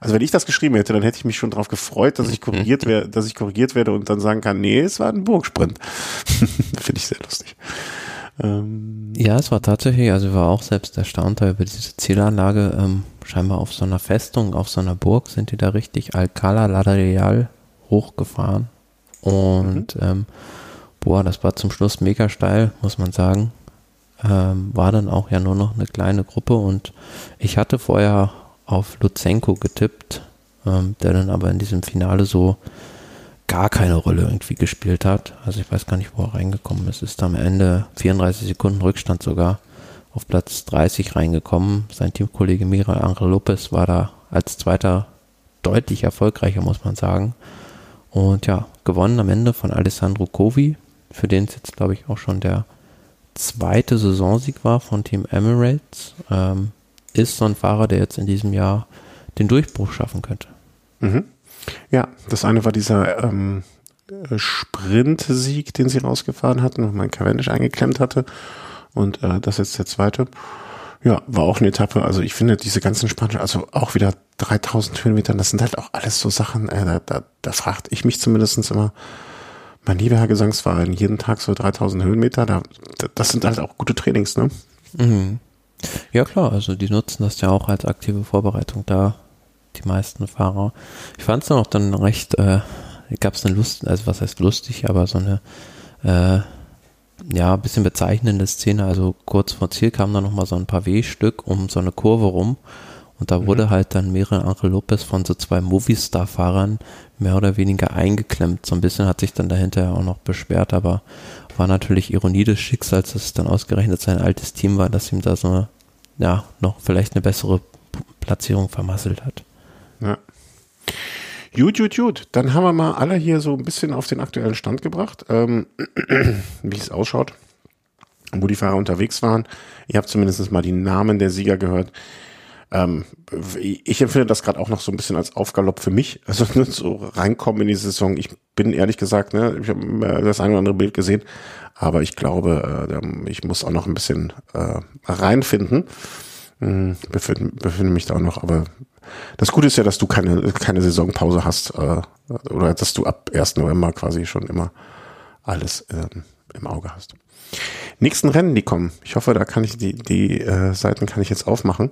S1: also wenn ich das geschrieben hätte, dann hätte ich mich schon darauf gefreut, dass ich korrigiert werde, dass ich korrigiert werde und dann sagen kann, nee, es war ein Burgsprint. Finde ich sehr lustig.
S2: Ähm, ja, es war tatsächlich, also ich war auch selbst erstaunt über diese Zielanlage. Ähm, scheinbar auf so einer Festung, auf so einer Burg sind die da richtig Alcala Ladereal hochgefahren. Und mhm. ähm, boah, das war zum Schluss mega steil, muss man sagen. Ähm, war dann auch ja nur noch eine kleine Gruppe und ich hatte vorher auf Luzenko getippt, ähm, der dann aber in diesem Finale so gar keine Rolle irgendwie gespielt hat. Also ich weiß gar nicht, wo er reingekommen ist. Ist am Ende 34 Sekunden Rückstand sogar auf Platz 30 reingekommen. Sein Teamkollege Mira Angel Lopez war da als Zweiter deutlich erfolgreicher, muss man sagen. Und ja, gewonnen am Ende von Alessandro Covi, für den es jetzt, glaube ich, auch schon der zweite Saisonsieg war von Team Emirates. Ähm, ist so ein Fahrer, der jetzt in diesem Jahr den Durchbruch schaffen könnte.
S1: Mhm. Ja, das eine war dieser ähm, äh, Sprint-Sieg, den sie rausgefahren hatten, wo man Cavendish eingeklemmt hatte. Und äh, das ist der zweite. Ja, war auch eine Etappe. Also ich finde diese ganzen Spanischen, also auch wieder 3000 Höhenmetern, das sind halt auch alles so Sachen, äh, da, da, da fragt ich mich zumindestens immer, mein lieber Herr Gesangsverein, jeden Tag so 3000 Höhenmeter, da, das sind halt auch gute Trainings, ne?
S2: Mhm. Ja klar, also die nutzen das ja auch als aktive Vorbereitung da, die meisten Fahrer. Ich fand es dann auch dann recht, äh, gab es eine Lust, also was heißt lustig, aber so eine äh, ja, ein bisschen bezeichnende Szene. Also kurz vor Ziel kam dann nochmal so ein paar W-Stück um so eine Kurve rum. Und da wurde mhm. halt dann mehrere Angel Lopez von so zwei Movistar-Fahrern mehr oder weniger eingeklemmt. So ein bisschen hat sich dann dahinter auch noch beschwert, aber war natürlich Ironie des Schicksals, dass es dann ausgerechnet sein altes Team war, dass ihm da so, ja, noch vielleicht eine bessere Platzierung vermasselt hat.
S1: Ja. Gut, gut, gut. Dann haben wir mal alle hier so ein bisschen auf den aktuellen Stand gebracht, ähm, wie es ausschaut, wo die Fahrer unterwegs waren. Ihr habt zumindest mal die Namen der Sieger gehört. Ähm, ich empfinde das gerade auch noch so ein bisschen als Aufgalopp für mich. Also ne, so reinkommen in die Saison. Ich bin ehrlich gesagt, ne, ich habe das eine oder andere Bild gesehen, aber ich glaube, äh, ich muss auch noch ein bisschen äh, reinfinden. Hm, befinde, befinde mich da auch noch, aber das Gute ist ja, dass du keine, keine Saisonpause hast äh, oder dass du ab 1. November quasi schon immer alles äh, im Auge hast. Nächsten Rennen, die kommen. Ich hoffe, da kann ich die, die äh, Seiten kann ich jetzt aufmachen.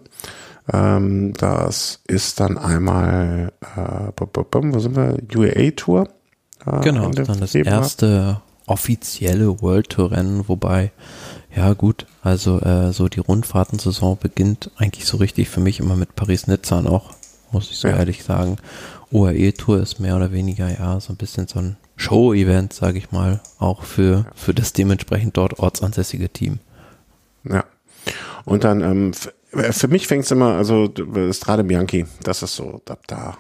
S1: Ähm, das ist dann einmal, äh, wo sind wir? UAA Tour.
S2: Äh, genau, dann das erste offizielle World Tour Rennen, wobei ja, gut. Also äh, so die Rundfahrtensaison beginnt eigentlich so richtig für mich immer mit Paris-Nizza noch, muss ich so ja. ehrlich sagen. UAE-Tour ist mehr oder weniger ja so ein bisschen so ein Show-Event, sage ich mal, auch für, für das dementsprechend dort ortsansässige Team.
S1: Ja. Und dann, ähm, für mich fängt es immer, also Strade Bianchi, das ist so, da, da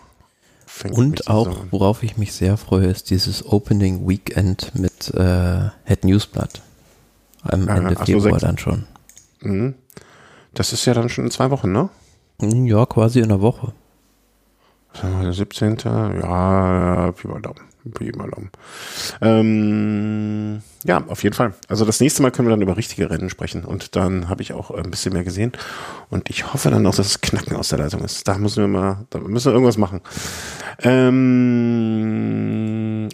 S2: fängt Und auch, worauf ich mich sehr freue, ist dieses Opening Weekend mit äh, Head Newsblatt. Am Ende Ach, Februar so dann schon.
S1: Mhm. Das ist ja dann schon in zwei Wochen, ne?
S2: Ja, quasi in einer Woche.
S1: Sagen wir, der 17. Ja, Pi mal Daumen. Pi mal Daumen. Ähm, ja, auf jeden Fall. Also das nächste Mal können wir dann über richtige Rennen sprechen und dann habe ich auch ein bisschen mehr gesehen und ich hoffe dann auch, dass es Knacken aus der Leitung ist. Da müssen wir mal, da müssen wir irgendwas machen. Ähm,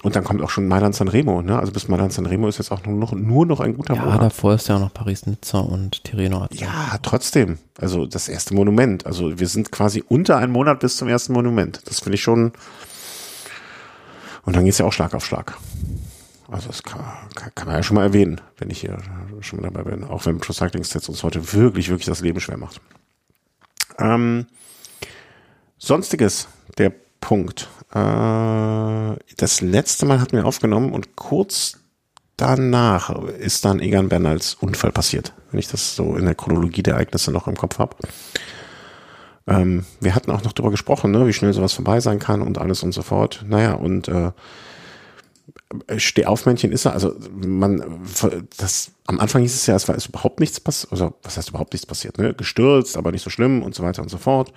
S1: und dann kommt auch schon Mailand Sanremo, ne? Also bis Mailand Sanremo ist jetzt auch nur noch, nur noch ein guter
S2: ja, Monat. Ja, davor ist ja auch noch Paris-Nizza und Tirreno.
S1: Ja, trotzdem. Also das erste Monument. Also wir sind quasi unter einem Monat bis zum ersten Monument. Das finde ich schon. Und dann geht es ja auch Schlag auf Schlag. Also das kann, kann, kann, man ja schon mal erwähnen, wenn ich hier schon mal dabei bin. Auch wenn Pro Cycling Stats uns heute wirklich, wirklich das Leben schwer macht. Ähm, Sonstiges, der Punkt. Äh, das letzte Mal hatten wir aufgenommen und kurz danach ist dann Egan Bernals Unfall passiert, wenn ich das so in der Chronologie der Ereignisse noch im Kopf habe. Ähm, wir hatten auch noch darüber gesprochen, ne, wie schnell sowas vorbei sein kann und alles und so fort. Naja, und äh, Stehaufmännchen ist er, also man, das, am Anfang hieß es ja, es war ist überhaupt nichts passiert, also was heißt überhaupt nichts passiert, ne? Gestürzt, aber nicht so schlimm und so weiter und so fort.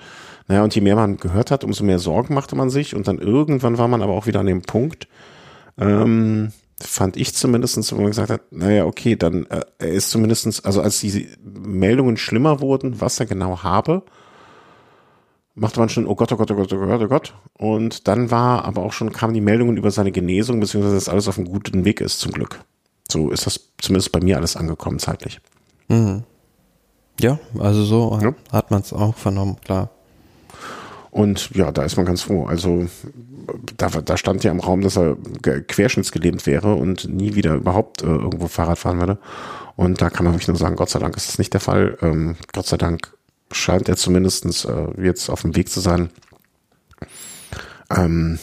S1: Naja, und je mehr man gehört hat, umso mehr Sorgen machte man sich und dann irgendwann war man aber auch wieder an dem Punkt, ähm, fand ich zumindestens, wo man gesagt hat, naja, okay, dann äh, er ist zumindestens, also als die Meldungen schlimmer wurden, was er genau habe, machte man schon, oh Gott, oh Gott, oh Gott, oh Gott, oh Gott. Und dann war aber auch schon, kamen die Meldungen über seine Genesung, beziehungsweise dass alles auf einem guten Weg ist, zum Glück. So ist das zumindest bei mir alles angekommen zeitlich.
S2: Mhm. Ja, also so ja. hat man es auch vernommen, klar.
S1: Und ja, da ist man ganz froh. Also da, da stand ja im Raum, dass er querschnittsgelähmt wäre und nie wieder überhaupt äh, irgendwo Fahrrad fahren würde. Und da kann man wirklich nur sagen, Gott sei Dank ist das nicht der Fall. Ähm, Gott sei Dank scheint er zumindest äh, jetzt auf dem Weg zu sein, ähm,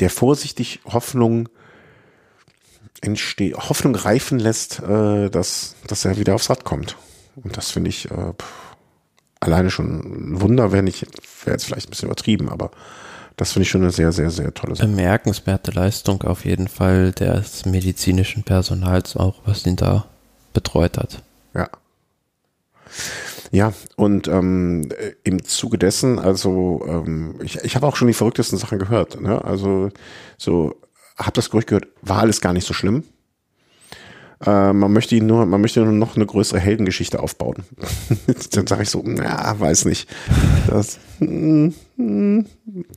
S1: der vorsichtig Hoffnung entsteht, Hoffnung reifen lässt, äh, dass, dass er wieder aufs Rad kommt. Und das finde ich äh, alleine schon ein Wunder, wenn ich, wäre jetzt vielleicht ein bisschen übertrieben, aber das finde ich schon eine sehr, sehr, sehr tolle
S2: Sache. Bemerkenswerte Leistung auf jeden Fall des medizinischen Personals auch, was ihn da betreut hat.
S1: Ja. Ja, und ähm, im Zuge dessen, also ähm, ich, ich habe auch schon die verrücktesten Sachen gehört. Ne? Also so habe das Gerücht gehört, war alles gar nicht so schlimm. Äh, man möchte ihn nur, man möchte nur noch eine größere Heldengeschichte aufbauen. Dann sage ich so, na, weiß nicht. Das, mm, mm,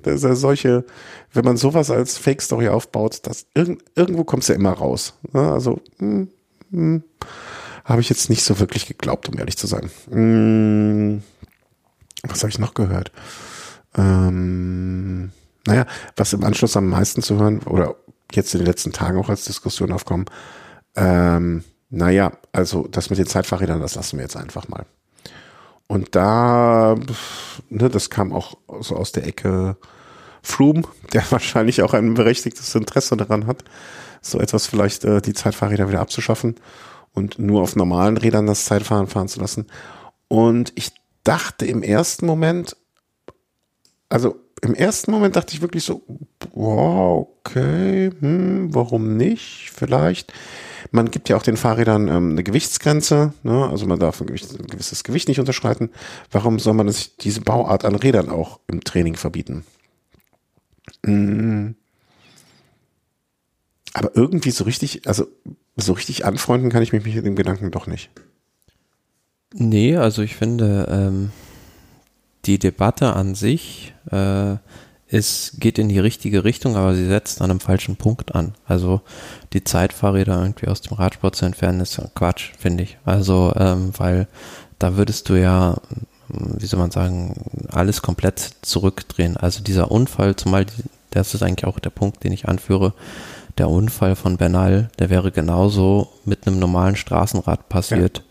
S1: das ist solche, wenn man sowas als Fake-Story aufbaut, das irgend, irgendwo kommt es ja immer raus. Ne? Also mm, mm, habe ich jetzt nicht so wirklich geglaubt, um ehrlich zu sein. Mm, was habe ich noch gehört? Ähm, naja, was im Anschluss am meisten zu hören oder jetzt in den letzten Tagen auch als Diskussion aufkommen, ähm, naja, also das mit den Zeitfahrrädern, das lassen wir jetzt einfach mal. Und da, ne, das kam auch so aus der Ecke Froome, der wahrscheinlich auch ein berechtigtes Interesse daran hat, so etwas vielleicht äh, die Zeitfahrräder wieder abzuschaffen und nur auf normalen Rädern das Zeitfahren fahren zu lassen. Und ich dachte im ersten Moment, also im ersten Moment dachte ich wirklich so, wow, okay, hm, warum nicht? Vielleicht. Man gibt ja auch den Fahrrädern ähm, eine Gewichtsgrenze, ne? also man darf ein, Gewicht, ein gewisses Gewicht nicht unterschreiten. Warum soll man sich diese Bauart an Rädern auch im Training verbieten? Hm. Aber irgendwie so richtig, also so richtig anfreunden kann ich mich mit dem Gedanken doch nicht.
S2: Nee, also ich finde, ähm, die Debatte an sich äh, ist, geht in die richtige Richtung, aber sie setzt an einem falschen Punkt an. Also die Zeitfahrräder irgendwie aus dem Radsport zu entfernen, ist Quatsch, finde ich. Also, ähm, weil da würdest du ja, wie soll man sagen, alles komplett zurückdrehen. Also dieser Unfall, zumal das ist eigentlich auch der Punkt, den ich anführe, der Unfall von Bernal, der wäre genauso mit einem normalen Straßenrad passiert, ja.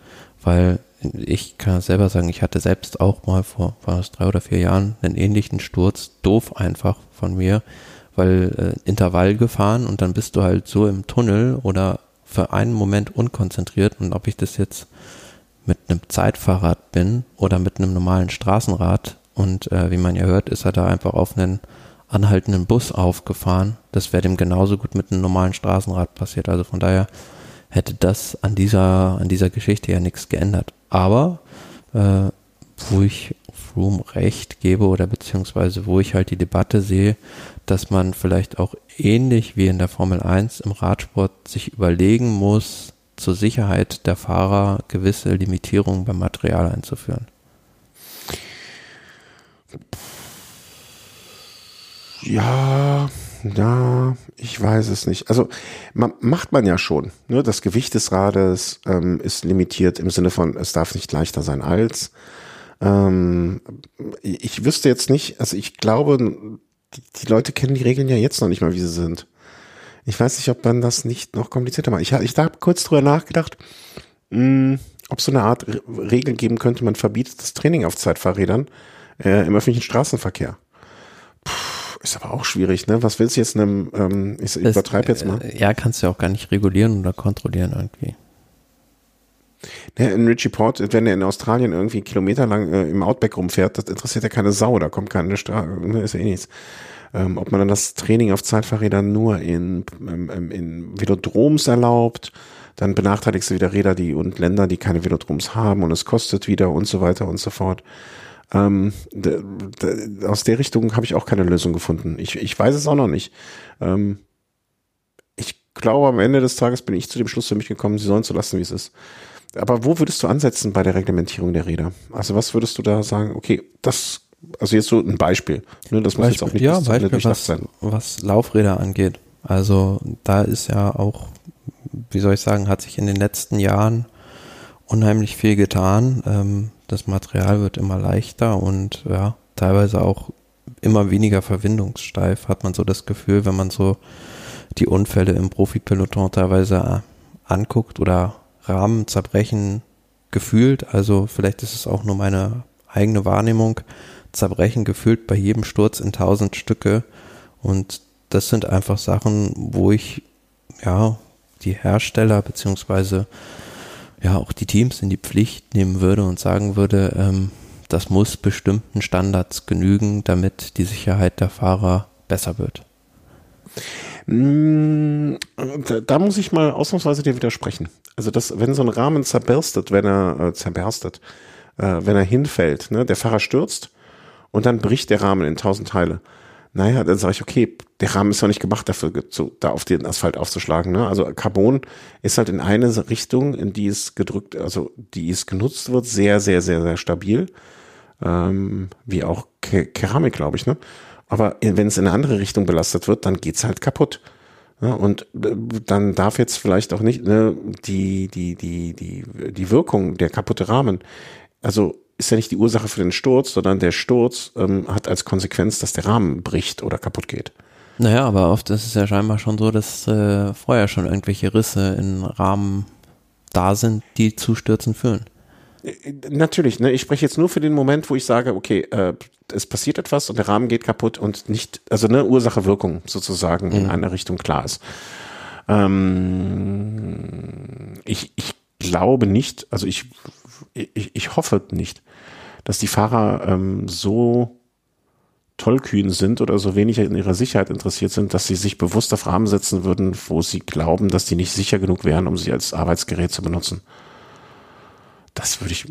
S2: weil ich kann selber sagen, ich hatte selbst auch mal vor, war es drei oder vier Jahren einen ähnlichen Sturz, doof einfach von mir, weil äh, Intervall gefahren und dann bist du halt so im Tunnel oder für einen Moment unkonzentriert und ob ich das jetzt mit einem Zeitfahrrad bin oder mit einem normalen Straßenrad und äh, wie man ja hört, ist er da einfach auf einen anhaltenden Bus aufgefahren. Das wäre dem genauso gut mit einem normalen Straßenrad passiert. Also von daher hätte das an dieser, an dieser Geschichte ja nichts geändert. Aber äh, wo ich Froome recht gebe oder beziehungsweise wo ich halt die Debatte sehe, dass man vielleicht auch ähnlich wie in der Formel 1 im Radsport sich überlegen muss, zur Sicherheit der Fahrer gewisse Limitierungen beim Material einzuführen.
S1: Ja, ja, ich weiß es nicht. Also man, macht man ja schon. Ne? Das Gewicht des Rades ähm, ist limitiert im Sinne von, es darf nicht leichter sein als. Ähm, ich wüsste jetzt nicht, also ich glaube, die, die, Leute kennen die Regeln ja jetzt noch nicht mal, wie sie sind. Ich weiß nicht, ob man das nicht noch komplizierter macht. Ich, ich habe kurz drüber nachgedacht, mh, ob es so eine Art Regel geben könnte, man verbietet das Training auf Zeitfahrrädern äh, im öffentlichen Straßenverkehr. Puh ist aber auch schwierig, ne? Was willst du jetzt einem, ähm, ich, übertreibe jetzt mal.
S2: Äh, ja, kannst du ja auch gar nicht regulieren oder kontrollieren irgendwie.
S1: Ja, in Richie Port, wenn er in Australien irgendwie kilometerlang äh, im Outback rumfährt, das interessiert ja keine Sau, da kommt keine Straße, ne, ist ja eh nichts. Ähm, ob man dann das Training auf Zeitfahrrädern nur in, ähm, ähm, in Velodroms erlaubt, dann benachteiligst du wieder Räder die und Länder, die keine Velodroms haben und es kostet wieder und so weiter und so fort. Ähm, aus der Richtung habe ich auch keine Lösung gefunden. Ich, ich weiß es auch noch nicht. Ähm, ich glaube, am Ende des Tages bin ich zu dem Schluss für mich gekommen, sie sollen so lassen, wie es ist. Aber wo würdest du ansetzen bei der Reglementierung der Räder? Also was würdest du da sagen, okay, das, also jetzt so ein Beispiel. Ne, das muss Beispiel, jetzt auch nicht
S2: ja, Beispiel, was, sein. was Laufräder angeht. Also da ist ja auch, wie soll ich sagen, hat sich in den letzten Jahren unheimlich viel getan. Ähm, das Material wird immer leichter und ja, teilweise auch immer weniger verwindungssteif, hat man so das Gefühl, wenn man so die Unfälle im Profipeloton teilweise äh, anguckt oder Rahmen zerbrechen gefühlt. Also vielleicht ist es auch nur meine eigene Wahrnehmung. Zerbrechen gefühlt bei jedem Sturz in tausend Stücke. Und das sind einfach Sachen, wo ich ja die Hersteller beziehungsweise ja auch die Teams in die Pflicht nehmen würde und sagen würde, ähm, das muss bestimmten Standards genügen, damit die Sicherheit der Fahrer besser wird.
S1: Mm, da, muss ich mal ausnahmsweise dir widersprechen. Also das, wenn so ein Rahmen zerberstet, wenn er äh, zerberstet, äh, wenn er hinfällt, ne, der Fahrer stürzt und dann bricht der Rahmen in tausend Teile, naja, dann sage ich, okay, der Rahmen ist doch nicht gemacht dafür, zu, da auf den Asphalt aufzuschlagen. Ne? Also Carbon ist halt in eine Richtung, in die es gedrückt, also die es genutzt wird, sehr, sehr, sehr, sehr stabil. Ähm, wie auch Ke Keramik, glaube ich. Ne? Aber wenn es in eine andere Richtung belastet wird, dann geht's halt kaputt. Ja, und äh, dann darf jetzt vielleicht auch nicht ne, die, die, die, die, die Wirkung, der kaputte Rahmen, also ist ja nicht die Ursache für den Sturz, sondern der Sturz ähm, hat als Konsequenz, dass der Rahmen bricht oder kaputt geht.
S2: Naja, aber oft ist es ja scheinbar schon so, dass äh, vorher schon irgendwelche Risse in Rahmen da sind, die zu Stürzen führen.
S1: Äh, natürlich, ne? ich spreche jetzt nur für den Moment, wo ich sage, okay, äh, es passiert etwas und der Rahmen geht kaputt und nicht, also eine Ursache-Wirkung sozusagen mhm. in eine Richtung klar ist. Ähm, ich, ich glaube nicht, also ich, ich, ich hoffe nicht, dass die Fahrer ähm, so tollkühn sind oder so wenig in ihrer Sicherheit interessiert sind, dass sie sich bewusst auf Rahmen setzen würden, wo sie glauben, dass die nicht sicher genug wären, um sie als Arbeitsgerät zu benutzen. Das würde ich,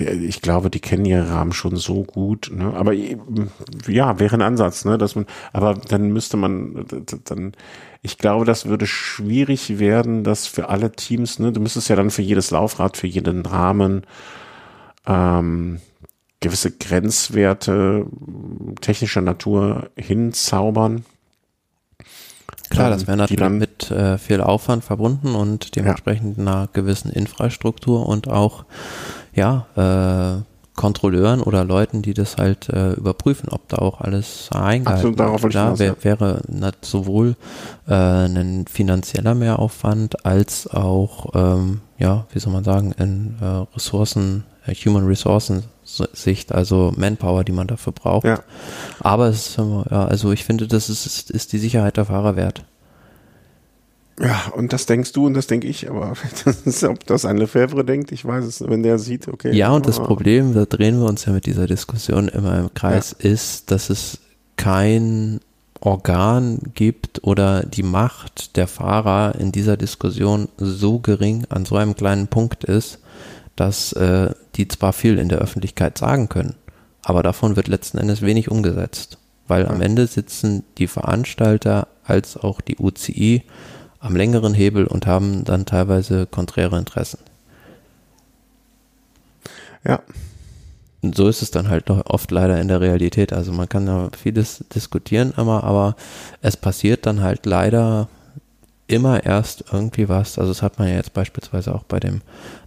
S1: ich glaube, die kennen ihren Rahmen schon so gut. Ne? Aber ja, wäre ein Ansatz, ne? dass man, aber dann müsste man, dann, ich glaube, das würde schwierig werden, dass für alle Teams, ne, du müsstest ja dann für jedes Laufrad, für jeden Rahmen ähm, gewisse Grenzwerte technischer Natur hinzaubern.
S2: Klar, das wäre natürlich dann, mit äh, viel Aufwand verbunden und dementsprechend ja. einer gewissen Infrastruktur und auch ja äh, Kontrolleuren oder Leuten, die das halt äh, überprüfen, ob da auch alles eingehalten
S1: wird. Darauf
S2: da wär, wäre sowohl äh, ein finanzieller Mehraufwand als auch, ähm, ja, wie soll man sagen, in äh, Ressourcen, äh, Human Resources Sicht, also Manpower, die man dafür braucht. Ja. Aber es ist, ja, also ich finde, das ist, ist die Sicherheit der Fahrer wert.
S1: Ja, und das denkst du und das denke ich, aber das ist, ob das ein Lefebvre denkt, ich weiß es, wenn der sieht, okay.
S2: Ja, und das Problem, da drehen wir uns ja mit dieser Diskussion immer im Kreis, ja. ist, dass es kein Organ gibt oder die Macht der Fahrer in dieser Diskussion so gering an so einem kleinen Punkt ist, dass äh, die zwar viel in der Öffentlichkeit sagen können, aber davon wird letzten Endes wenig umgesetzt, weil ja. am Ende sitzen die Veranstalter als auch die UCI am längeren Hebel und haben dann teilweise konträre Interessen.
S1: Ja.
S2: Und so ist es dann halt doch oft leider in der Realität. Also man kann da vieles diskutieren immer, aber es passiert dann halt leider immer erst irgendwie was. Also das hat man ja jetzt beispielsweise auch bei dem,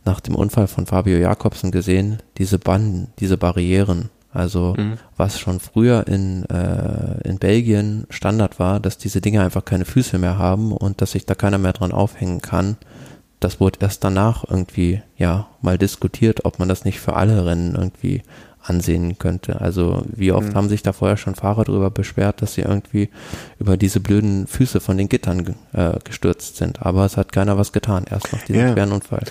S2: nach dem Unfall von Fabio Jakobsen gesehen, diese Banden, diese Barrieren, also mhm. was schon früher in, äh, in Belgien Standard war, dass diese Dinge einfach keine Füße mehr haben und dass sich da keiner mehr dran aufhängen kann. Das wurde erst danach irgendwie, ja, mal diskutiert, ob man das nicht für alle Rennen irgendwie ansehen könnte. Also wie oft mhm. haben sich da vorher schon Fahrer darüber beschwert, dass sie irgendwie über diese blöden Füße von den Gittern äh, gestürzt sind. Aber es hat keiner was getan, erst nach diesem ja. schweren Unfall.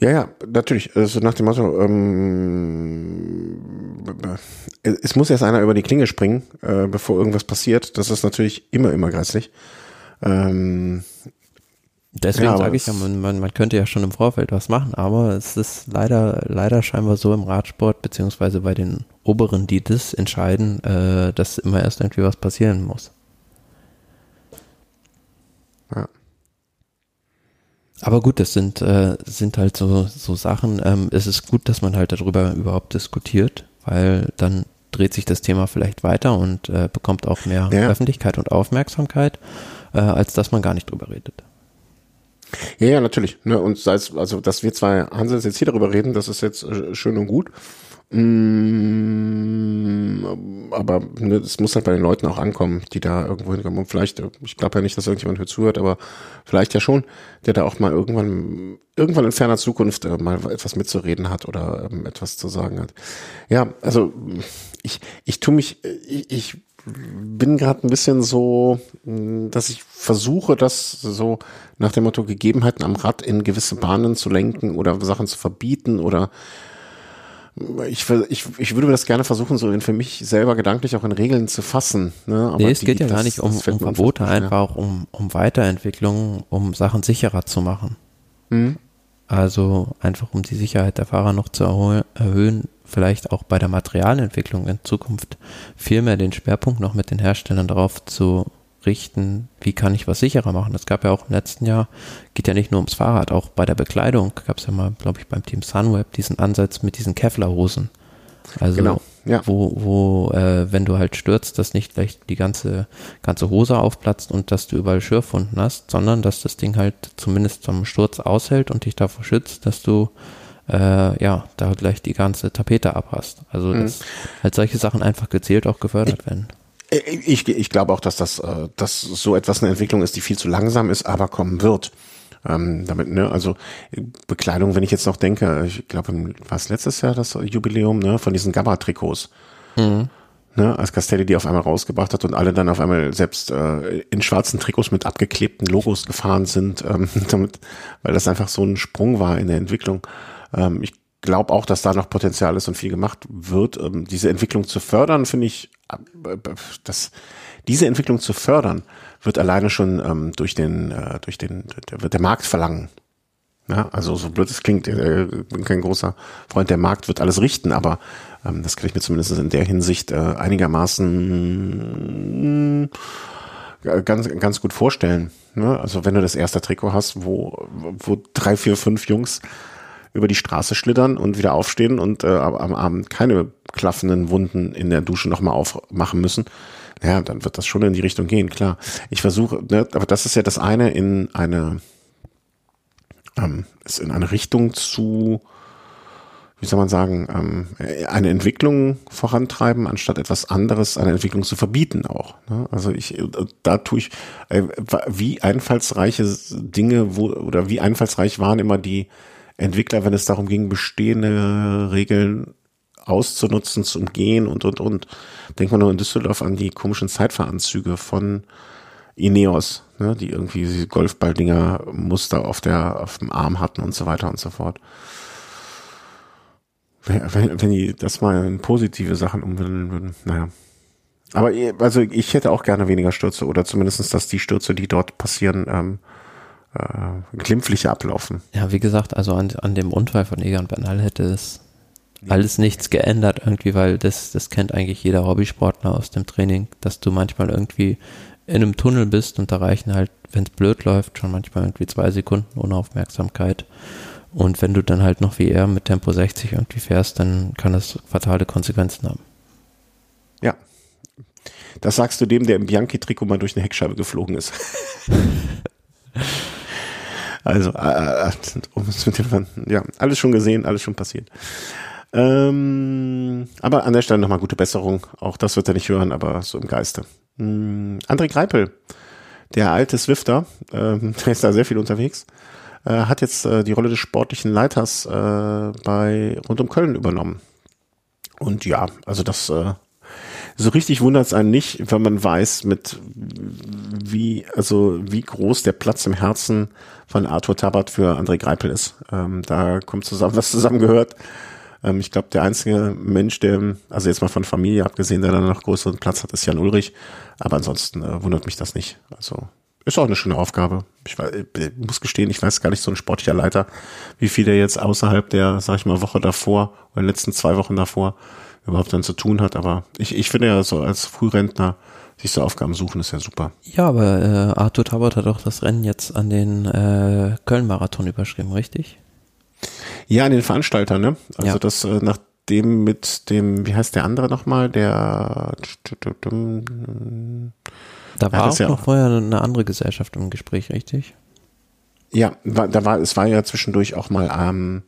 S1: Ja, ja, natürlich. Also nach dem Motto, ähm, es muss erst einer über die Klinge springen, äh, bevor irgendwas passiert. Das ist natürlich immer, immer grässlich. Ähm,
S2: Deswegen ja, sage ich ja, man, man, man könnte ja schon im Vorfeld was machen, aber es ist leider, leider scheinbar so im Radsport, beziehungsweise bei den Oberen, die das entscheiden, äh, dass immer erst irgendwie was passieren muss. Ja. Aber gut, das sind, äh, sind halt so, so Sachen. Ähm, es ist gut, dass man halt darüber überhaupt diskutiert, weil dann dreht sich das Thema vielleicht weiter und äh, bekommt auch mehr ja. Öffentlichkeit und Aufmerksamkeit, äh, als dass man gar nicht drüber redet.
S1: Ja, ja, natürlich. Ne, und sei es, also, dass wir zwei Hansels jetzt hier darüber reden, das ist jetzt äh, schön und gut. Mm, aber ne, es muss halt bei den Leuten auch ankommen, die da irgendwo hinkommen. Und vielleicht, ich glaube ja nicht, dass irgendjemand hier zuhört, aber vielleicht ja schon, der da auch mal irgendwann, irgendwann in ferner Zukunft äh, mal etwas mitzureden hat oder ähm, etwas zu sagen hat. Ja, also ich, ich tue mich, ich, ich bin gerade ein bisschen so, dass ich versuche, das so nach dem Motto Gegebenheiten am Rad in gewisse Bahnen zu lenken oder Sachen zu verbieten oder ich, ich, ich würde das gerne versuchen, so in für mich selber gedanklich auch in Regeln zu fassen. Ne?
S2: Aber nee, es die, geht ja das, gar nicht um, um Verbote, einfach um, um Weiterentwicklung, um Sachen sicherer zu machen. Hm? Also einfach um die Sicherheit der Fahrer noch zu erhöhen, vielleicht auch bei der Materialentwicklung in Zukunft viel mehr den Schwerpunkt noch mit den Herstellern darauf zu richten, wie kann ich was sicherer machen. Es gab ja auch im letzten Jahr, geht ja nicht nur ums Fahrrad, auch bei der Bekleidung gab es ja mal, glaube ich, beim Team Sunweb diesen Ansatz mit diesen Kevlar-Hosen. Also genau, ja. wo, wo äh, wenn du halt stürzt, dass nicht gleich die ganze, ganze Hose aufplatzt und dass du überall Schürfwunden hast, sondern dass das Ding halt zumindest zum Sturz aushält und dich davor schützt, dass du äh, ja, da gleich die ganze Tapete abhast. Also mhm. dass halt solche Sachen einfach gezielt auch gefördert
S1: ich,
S2: werden.
S1: Ich, ich glaube auch, dass das äh, dass so etwas eine Entwicklung ist, die viel zu langsam ist, aber kommen wird. Ähm, damit, ne, also Bekleidung, wenn ich jetzt noch denke, ich glaube, war es letztes Jahr das Jubiläum, ne, von diesen Gamma-Trikots. Mhm. Ne, als Castelli die auf einmal rausgebracht hat und alle dann auf einmal selbst äh, in schwarzen Trikots mit abgeklebten Logos gefahren sind, ähm, damit, weil das einfach so ein Sprung war in der Entwicklung. Ähm, ich glaube auch, dass da noch Potenzial ist und viel gemacht wird. Ähm, diese Entwicklung zu fördern, finde ich, äh, dass diese Entwicklung zu fördern, wird alleine schon ähm, durch den, äh, durch den, wird der Markt verlangen. Ja, also so blöd es klingt, äh, bin kein großer Freund, der Markt wird alles richten, aber ähm, das kann ich mir zumindest in der Hinsicht äh, einigermaßen äh, ganz, ganz gut vorstellen. Ne? Also wenn du das erste Trikot hast, wo, wo drei, vier, fünf Jungs über die Straße schlittern und wieder aufstehen und äh, am Abend keine klaffenden Wunden in der Dusche nochmal aufmachen müssen, ja, dann wird das schon in die Richtung gehen, klar. Ich versuche, ne, aber das ist ja das eine, in eine, ähm, ist in eine Richtung zu, wie soll man sagen, ähm, eine Entwicklung vorantreiben, anstatt etwas anderes, eine Entwicklung zu verbieten auch. Ne? Also ich, da tue ich, äh, wie einfallsreiche Dinge, wo, oder wie einfallsreich waren immer die Entwickler, wenn es darum ging, bestehende Regeln auszunutzen, zu umgehen und, und, und. Denkt man nur in Düsseldorf an die komischen Zeitfahranzüge von Ineos, ne, die irgendwie diese Golfballdinger Muster auf der, auf dem Arm hatten und so weiter und so fort. Wenn, wenn die das mal in positive Sachen umwandeln würden, naja. Aber also ich hätte auch gerne weniger Stürze oder zumindestens, dass die Stürze, die dort passieren, ähm, äh, glimpflicher ablaufen.
S2: Ja, wie gesagt, also an, an dem Unfall von Egan Bernal hätte es alles nichts geändert irgendwie, weil das, das kennt eigentlich jeder Hobbysportler aus dem Training, dass du manchmal irgendwie in einem Tunnel bist und da reichen halt, wenn es blöd läuft, schon manchmal irgendwie zwei Sekunden Unaufmerksamkeit. Und wenn du dann halt noch wie er mit Tempo 60 irgendwie fährst, dann kann das fatale Konsequenzen haben.
S1: Ja. Das sagst du dem, der im Bianchi-Trikot mal durch eine Heckscheibe geflogen ist. also, äh, äh ja, alles schon gesehen, alles schon passiert. Ähm, aber an der Stelle nochmal gute Besserung. Auch das wird er nicht hören, aber so im Geiste. Ähm, André Greipel, der alte Swifter, ähm, der ist da sehr viel unterwegs, äh, hat jetzt äh, die Rolle des sportlichen Leiters äh, bei Rund um Köln übernommen. Und ja, also das äh, so richtig wundert es einen nicht, wenn man weiß, mit wie, also wie groß der Platz im Herzen von Arthur Tabat für André Greipel ist. Ähm, da kommt zusammen, was zusammengehört. Ähm, ich glaube, der einzige Mensch, der, also jetzt mal von Familie abgesehen, der dann noch größeren Platz hat, ist Jan Ulrich. Aber ansonsten äh, wundert mich das nicht. Also ist auch eine schöne Aufgabe. Ich, weiß, ich muss gestehen, ich weiß gar nicht so ein sportlicher Leiter, wie viel der jetzt außerhalb der, sag ich mal, Woche davor oder letzten zwei Wochen davor überhaupt dann zu tun hat. Aber ich, ich finde ja so als Frührentner sich so Aufgaben suchen, ist ja super.
S2: Ja, aber äh, Arthur Tabot hat auch das Rennen jetzt an den äh, Köln-Marathon überschrieben, richtig?
S1: Ja, an den Veranstalter, ne? Also ja. das äh, nach dem mit dem, wie heißt der andere nochmal, der
S2: da war auch ja noch vorher eine andere Gesellschaft im Gespräch, richtig?
S1: Ja, da war, es war ja zwischendurch auch mal ähm,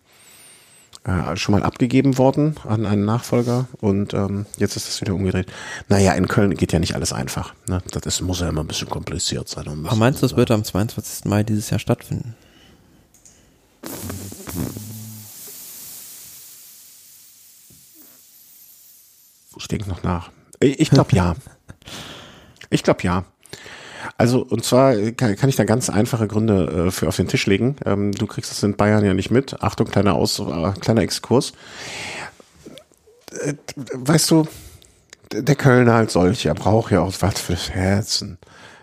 S1: äh, schon mal abgegeben worden an einen Nachfolger und ähm, jetzt ist das wieder umgedreht. Naja, in Köln geht ja nicht alles einfach. Ne? Das ist, muss ja immer ein bisschen kompliziert sein.
S2: Aber meinst du, das wird am 22. Mai dieses Jahr stattfinden?
S1: Ich denke noch nach. Ich glaube ja. Ich glaube ja. Also, und zwar kann, kann, ich da ganz einfache Gründe äh, für auf den Tisch legen. Ähm, du kriegst das in Bayern ja nicht mit. Achtung, kleiner, Aus, äh, kleiner Exkurs. Äh, weißt du, der Kölner als solcher braucht ja auch was fürs Herzen.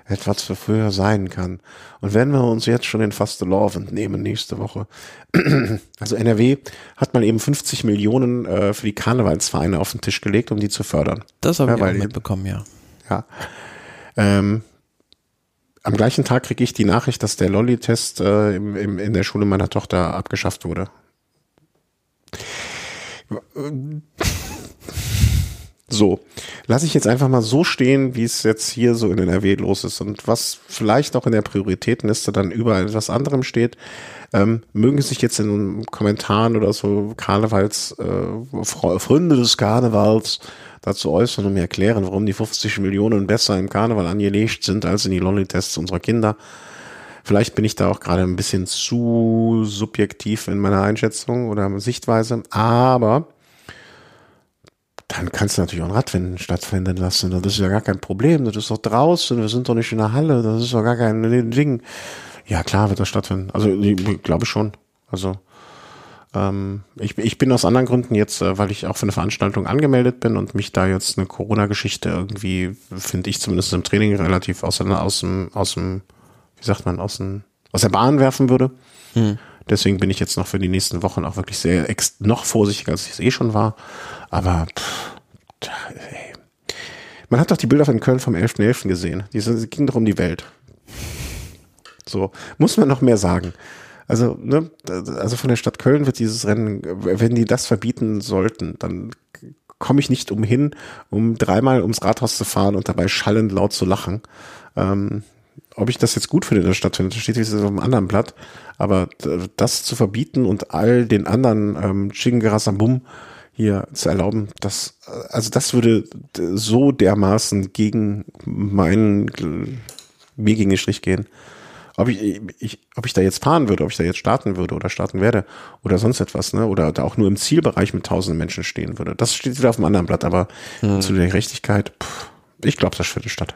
S1: etwas für früher sein kann. Und wenn wir uns jetzt schon den Fast Love nehmen nächste Woche, also NRW hat mal eben 50 Millionen äh, für die Karnevalsvereine auf den Tisch gelegt, um die zu fördern.
S2: Das habe
S1: Ja,
S2: ich auch mitbekommen, ja.
S1: Ja. Ähm, am gleichen Tag kriege ich die Nachricht, dass der Lolli-Test äh, im, im, in der Schule meiner Tochter abgeschafft wurde. So, lasse ich jetzt einfach mal so stehen, wie es jetzt hier so in NRW los ist und was vielleicht auch in der Prioritätenliste dann über etwas anderem steht. Ähm, mögen sich jetzt in Kommentaren oder so Karnevals, äh, Fre- Freunde des Karnevals dazu äußern und mir erklären, warum die 50 Millionen besser im Karneval angelegt sind als in die Lolli-Tests unserer Kinder. Vielleicht bin ich da auch gerade ein bisschen zu subjektiv in meiner Einschätzung oder Sichtweise, aber dann kannst du natürlich auch ein Radrennen stattfinden lassen. Das ist ja gar kein Problem. Das ist doch draußen. Wir sind doch nicht in der Halle. Das ist doch gar kein Ding. Ja, klar wird das stattfinden. Also, ich glaube schon. Also, ähm, ich, ich bin aus anderen Gründen jetzt, äh, weil ich auch für eine Veranstaltung angemeldet bin und mich da jetzt eine Corona-Geschichte irgendwie, finde ich zumindest im Training relativ aus, aus dem, aus dem, wie sagt man, aus dem, aus der Bahn werfen würde. Deswegen bin ich jetzt noch für die nächsten Wochen auch wirklich sehr ex noch vorsichtiger, als ich es eh schon war. Aber pff, ey. man hat doch die Bilder von Köln vom 11.11. gesehen. Die sind- die gingen doch um die Welt. So, muss man noch mehr sagen. Also, ne, also von der Stadt Köln wird dieses Rennen, wenn die das verbieten sollten, dann komme ich nicht umhin, um dreimal ums Rathaus zu fahren und dabei schallend laut zu lachen. Ähm, ob ich das jetzt gut finde, dass das stattfindet, steht jetzt auf einem anderen Blatt. Aber das zu verbieten und all den anderen ähm, Chingarasambum hier zu erlauben, das, also das würde so dermaßen gegen meinen, mir gegen den Strich gehen. Ob ich, ich, ob ich da jetzt fahren würde, ob ich da jetzt starten würde oder starten werde oder sonst etwas, ne? Oder da auch nur im Zielbereich mit tausenden Menschen stehen würde. Das steht wieder auf dem anderen Blatt, aber zu der Gerechtigkeit, pff, ich glaube, das findet statt.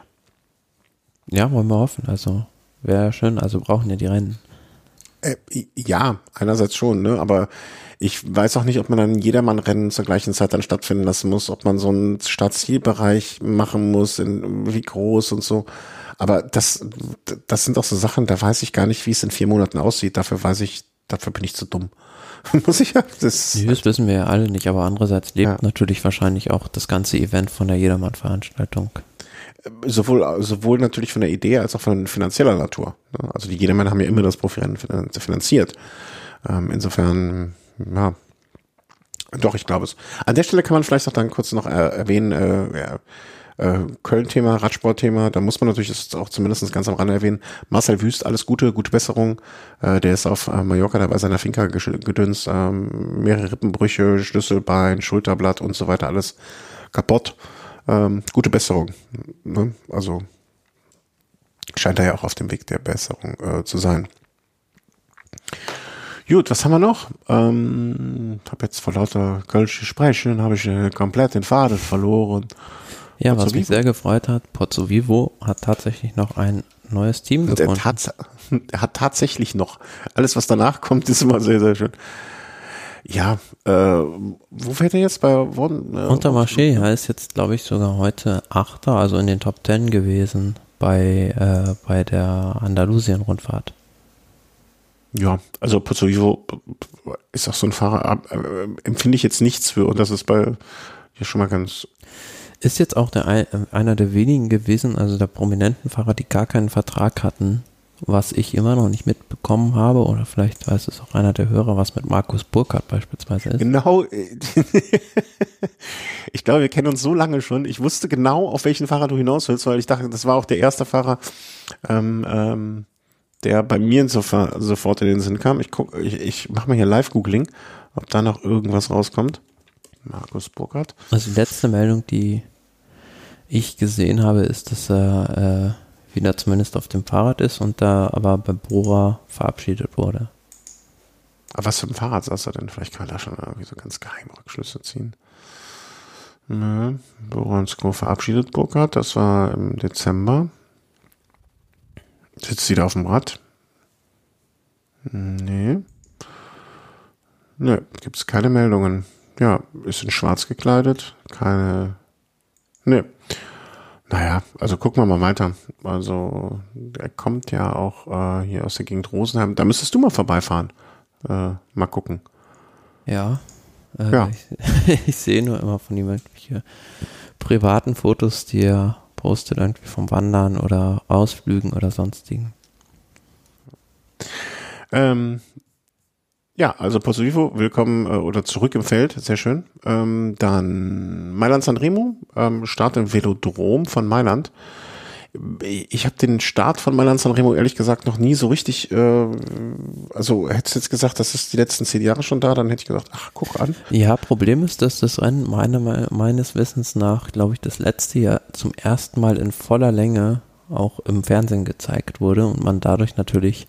S2: Ja, wollen wir hoffen. Also, wäre schön. Also, brauchen ja die Rennen.
S1: Äh, ja, einerseits schon, ne? Aber ich weiß auch nicht, ob man dann Jedermann-Rennen zur gleichen Zeit dann stattfinden lassen muss, ob man so einen Startzielbereich machen muss, in, wie groß und so. Aber das, das sind auch so Sachen, da weiß ich gar nicht, wie es in vier Monaten aussieht. Dafür weiß ich, dafür bin ich zu dumm. muss ich ja, das,
S2: Nee, Das wissen wir ja alle nicht, aber andererseits lebt
S1: Ja.
S2: natürlich wahrscheinlich auch das ganze Event von der Jedermann-Veranstaltung.
S1: sowohl, sowohl natürlich von der Idee als auch von finanzieller Natur. ne? Also die Jedermänner haben ja immer das Profirennen finan- finanziert. Ähm, insofern, ja, doch, ich glaube es. An der Stelle kann man vielleicht auch dann kurz noch äh, erwähnen, äh, ja, äh, Köln-Thema, Radsport-Thema, da muss man natürlich das auch zumindest ganz am Rande erwähnen. Marcel Wüst, alles Gute, gute Besserung. Äh, der ist auf äh, Mallorca da bei seiner Finca gedünst, ähm, mehrere Rippenbrüche, Schlüsselbein, Schulterblatt und so weiter, alles kaputt. Ähm, gute Besserung. Ne? Also scheint er ja auch auf dem Weg der Besserung äh, zu sein. Gut, was haben wir noch? Ähm, habe jetzt vor lauter Kölsch sprechen, habe ich äh, komplett den Faden verloren.
S2: Ja,
S1: Pozzo
S2: was mich
S1: Vivo.
S2: sehr gefreut hat, Pozzo Vivo hat tatsächlich noch ein neues Team
S1: Und er,
S2: gefunden.
S1: tats er hat tatsächlich noch. Alles, was danach kommt, ist immer sehr, sehr schön. Ja, äh, wo fährt er jetzt bei Worden? Äh,
S2: Untermarché heißt jetzt, glaube ich, sogar heute Achter, also in den Top Ten gewesen bei, äh, bei der Andalusien-Rundfahrt.
S1: Ja, also Pozzo Vivo ist auch so ein Fahrer, äh, empfinde ich jetzt nichts für und das ist bei hier schon mal ganz
S2: Ist jetzt auch der, äh, einer der wenigen gewesen, also der prominenten Fahrer, die gar keinen Vertrag hatten, was ich immer noch nicht mitbekommen habe, oder vielleicht weiß es auch einer der Hörer, was mit Markus Burkhardt beispielsweise ist.
S1: Genau. äh, ich glaube, wir kennen uns so lange schon. Ich wusste genau, auf welchen Fahrer du hinaus willst, weil ich dachte, das war auch der erste Fahrer, ähm, ähm, der bei mir sofort in den Sinn kam. Ich guck, ich, ich mache mal hier Live-Googling, ob da noch irgendwas rauskommt. Markus Burkhardt.
S2: Also die letzte Meldung, die ich gesehen habe, ist, dass er äh, wieder zumindest auf dem Fahrrad ist und da aber bei Bora verabschiedet wurde.
S1: Aber was für ein Fahrrad saß er denn? Vielleicht kann man da schon irgendwie so ganz geheime Rückschlüsse ziehen. Nö, Boransko verabschiedet Burkhardt, das war im Dezember. Sitzt wieder auf dem Rad? Nee. Nö, gibt's keine Meldungen. Ja, ist in schwarz gekleidet. Keine. Nee. Naja, also gucken wir mal weiter. Also er kommt ja auch äh, hier aus der Gegend Rosenheim. Da müsstest du mal vorbeifahren. Äh, mal gucken.
S2: Ja. Äh,
S1: Ja.
S2: Ich, ich sehe nur immer von ihm irgendwelche privaten Fotos, die er postet, irgendwie vom Wandern oder Ausflügen oder sonstigen.
S1: Ähm, ja, also Positivo, willkommen äh, oder zurück im Feld, sehr schön. Ähm, dann Mailand Sanremo, ähm, Start im Velodrom von Mailand. Ich habe den Start von Mailand Sanremo ehrlich gesagt noch nie so richtig, äh, also hättest du jetzt gesagt, das ist die letzten zehn Jahre schon da, dann hätte ich gesagt, ach, guck an.
S2: Ja, Problem ist, dass das Rennen meine, meines Wissens nach, glaube ich, das letzte Jahr zum ersten Mal in voller Länge auch im Fernsehen gezeigt wurde und man dadurch natürlich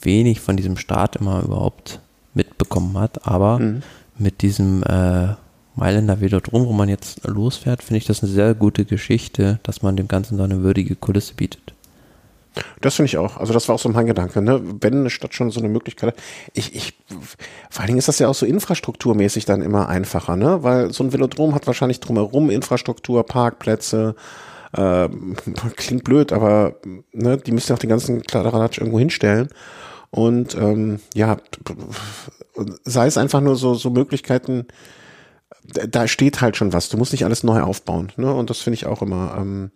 S2: wenig von diesem Start immer überhaupt mitbekommen hat. Aber
S1: Mhm.
S2: mit diesem äh, Mailänder Velodrom, wo man jetzt losfährt, finde ich das eine sehr gute Geschichte, dass man dem Ganzen so eine würdige Kulisse bietet.
S1: Das finde ich auch. Also das war auch so mein Gedanke, ne? Wenn eine Stadt schon so eine Möglichkeit hat. Ich, ich, vor allen Dingen ist das ja auch so infrastrukturmäßig dann immer einfacher, ne? Weil so ein Velodrom hat wahrscheinlich drumherum Infrastruktur, Parkplätze, ähm, klingt blöd, aber ne, die müssen ja auch den ganzen Kladderadatsch irgendwo hinstellen. Und ähm, ja, sei es einfach nur so, so Möglichkeiten, da- steht halt schon was. Du musst nicht alles neu aufbauen. Ne? Und das finde ich auch immer. Ähm,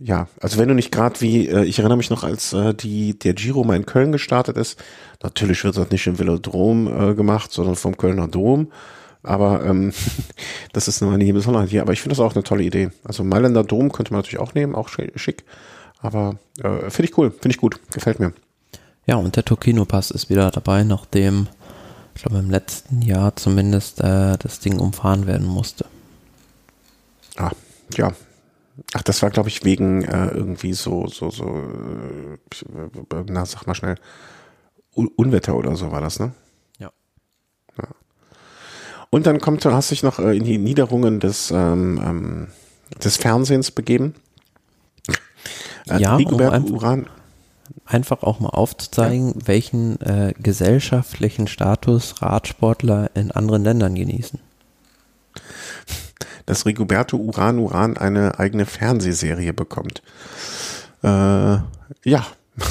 S1: ja, also wenn du nicht gerade wie, äh, ich erinnere mich noch, als äh, die der Giro mal in Köln gestartet ist, natürlich wird das nicht im Velodrom äh, gemacht, sondern vom Kölner Dom. Aber ähm, das ist nur eine Besonderheit hier. Aber ich finde das auch eine tolle Idee. Also Mailänder Dom könnte man natürlich auch nehmen, auch schi- schick. Aber äh, finde ich cool, finde ich gut, gefällt mir.
S2: Ja, und der Tokino-Pass ist wieder dabei, nachdem, ich glaube, im letzten Jahr zumindest äh, das Ding umfahren werden musste.
S1: Ah, ja. Ach, das war, glaube ich, wegen äh, irgendwie so, so, so, äh, na, sag mal schnell, Un Unwetter oder so war das, ne?
S2: Ja.
S1: ja. Und dann kommt, hast dich noch äh, in die Niederungen des, ähm, ähm, des Fernsehens begeben. Äh,
S2: Ja, um
S1: Rigobert
S2: einfach-
S1: Uran.
S2: Einfach auch mal aufzuzeigen, welchen äh, gesellschaftlichen Status Radsportler in anderen Ländern genießen.
S1: dass Rigoberto Uran Uran eine eigene Fernsehserie bekommt. Äh, ja.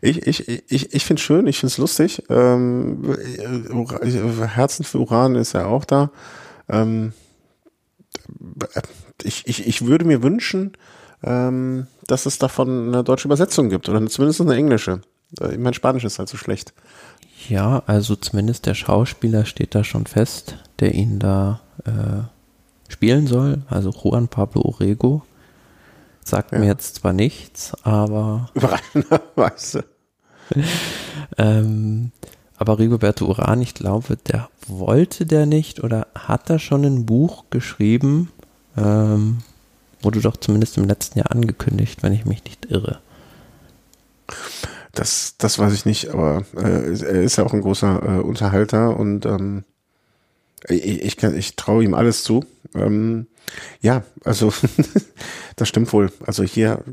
S1: ich ich, ich, ich finde es schön, ich finde es lustig. Ähm, äh, Herzen für Uran ist ja auch da. Ähm, ich, ich, ich würde mir wünschen, ähm, dass es davon eine deutsche Übersetzung gibt oder zumindest eine englische. Äh, Mein Spanisch ist halt so schlecht.
S2: Ja, also zumindest der Schauspieler steht da schon fest, der ihn da äh, spielen soll. Also Juan Pablo Orego. Sagt
S1: Ja.
S2: mir jetzt zwar nichts, aber
S1: Überraschenderweise.
S2: Ähm, aber Rigoberto Uran, ich glaube, der wollte der nicht oder hat er schon ein Buch geschrieben, ähm, wurde doch zumindest im letzten Jahr angekündigt, wenn ich mich nicht irre.
S1: Das, das weiß ich nicht, aber äh, er ist ja auch ein großer äh, Unterhalter und ähm, ich, ich, ich traue ihm alles zu. Ähm, ja, also das stimmt wohl. Also hier,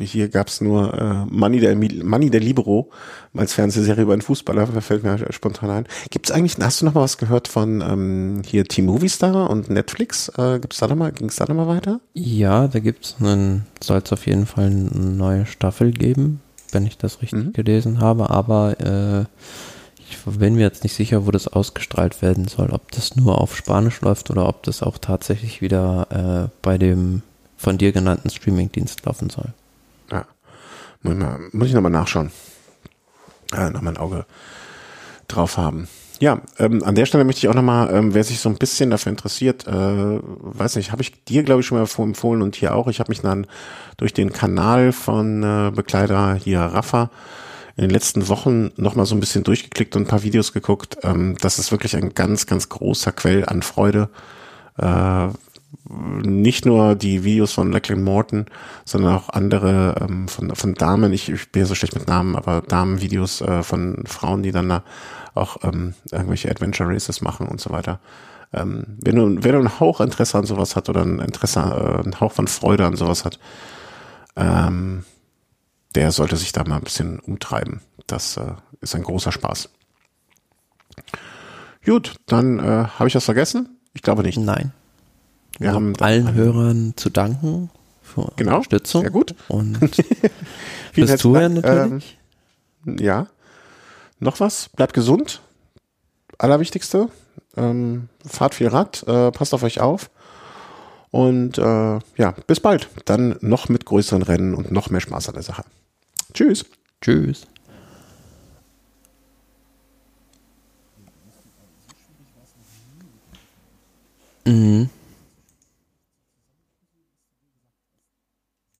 S1: hier gab's nur äh, Money der Money der Libero als Fernsehserie über einen Fußballer, da fällt mir spontan ein. Gibt's eigentlich, hast du noch mal was gehört von ähm, hier Team Movistar und Netflix? Äh, gibt's da noch mal, ging's da noch mal weiter?
S2: Ja, da gibt's einen, soll es auf jeden Fall eine neue Staffel geben, wenn ich das richtig
S1: Mhm.
S2: gelesen habe, aber äh, ich bin mir jetzt nicht sicher, wo das ausgestrahlt werden soll, ob das nur auf Spanisch läuft oder ob das auch tatsächlich wieder äh, bei dem von dir genannten Streamingdienst laufen soll.
S1: Muss ich, mal, muss ich nochmal nachschauen. Äh, nochmal ein Auge drauf haben. Ja, ähm, an der Stelle möchte ich auch nochmal, ähm, wer sich so ein bisschen dafür interessiert, äh, weiß nicht, habe ich dir, glaube ich, schon mal empfohlen und hier auch. Ich habe mich dann durch den Kanal von äh, Bekleider hier Rafa in den letzten Wochen nochmal so ein bisschen durchgeklickt und ein paar Videos geguckt. Ähm, das ist wirklich ein ganz, ganz großer Quell an Freude. Äh, nicht nur die Videos von Lachlan Morton, sondern auch andere ähm, von, von Damen. Ich, ich bin ja so schlecht mit Namen, aber Damenvideos äh, von Frauen, die dann da auch ähm, irgendwelche Adventure Races machen und so weiter. Ähm, wenn du, wer du einen Hauch Interesse an sowas hat oder ein Interesse, äh, einen Hauch von Freude an sowas hat, ähm, der sollte sich da mal ein bisschen umtreiben. Das äh, ist ein großer Spaß. Gut, dann äh, habe ich was vergessen? Ich glaube nicht.
S2: Nein.
S1: Wir haben
S2: allen Hörern zu danken für
S1: Genau,
S2: Unterstützung.
S1: sehr gut.
S2: Und fürs Zuhören
S1: Dank.
S2: natürlich.
S1: Ähm, ja. Noch was? Bleibt gesund. Allerwichtigste. Ähm, fahrt viel Rad. Äh, passt auf euch auf. Und äh, ja, bis bald. Dann noch mit größeren Rennen und noch mehr Spaß an der Sache. Tschüss.
S2: Tschüss. Mhm.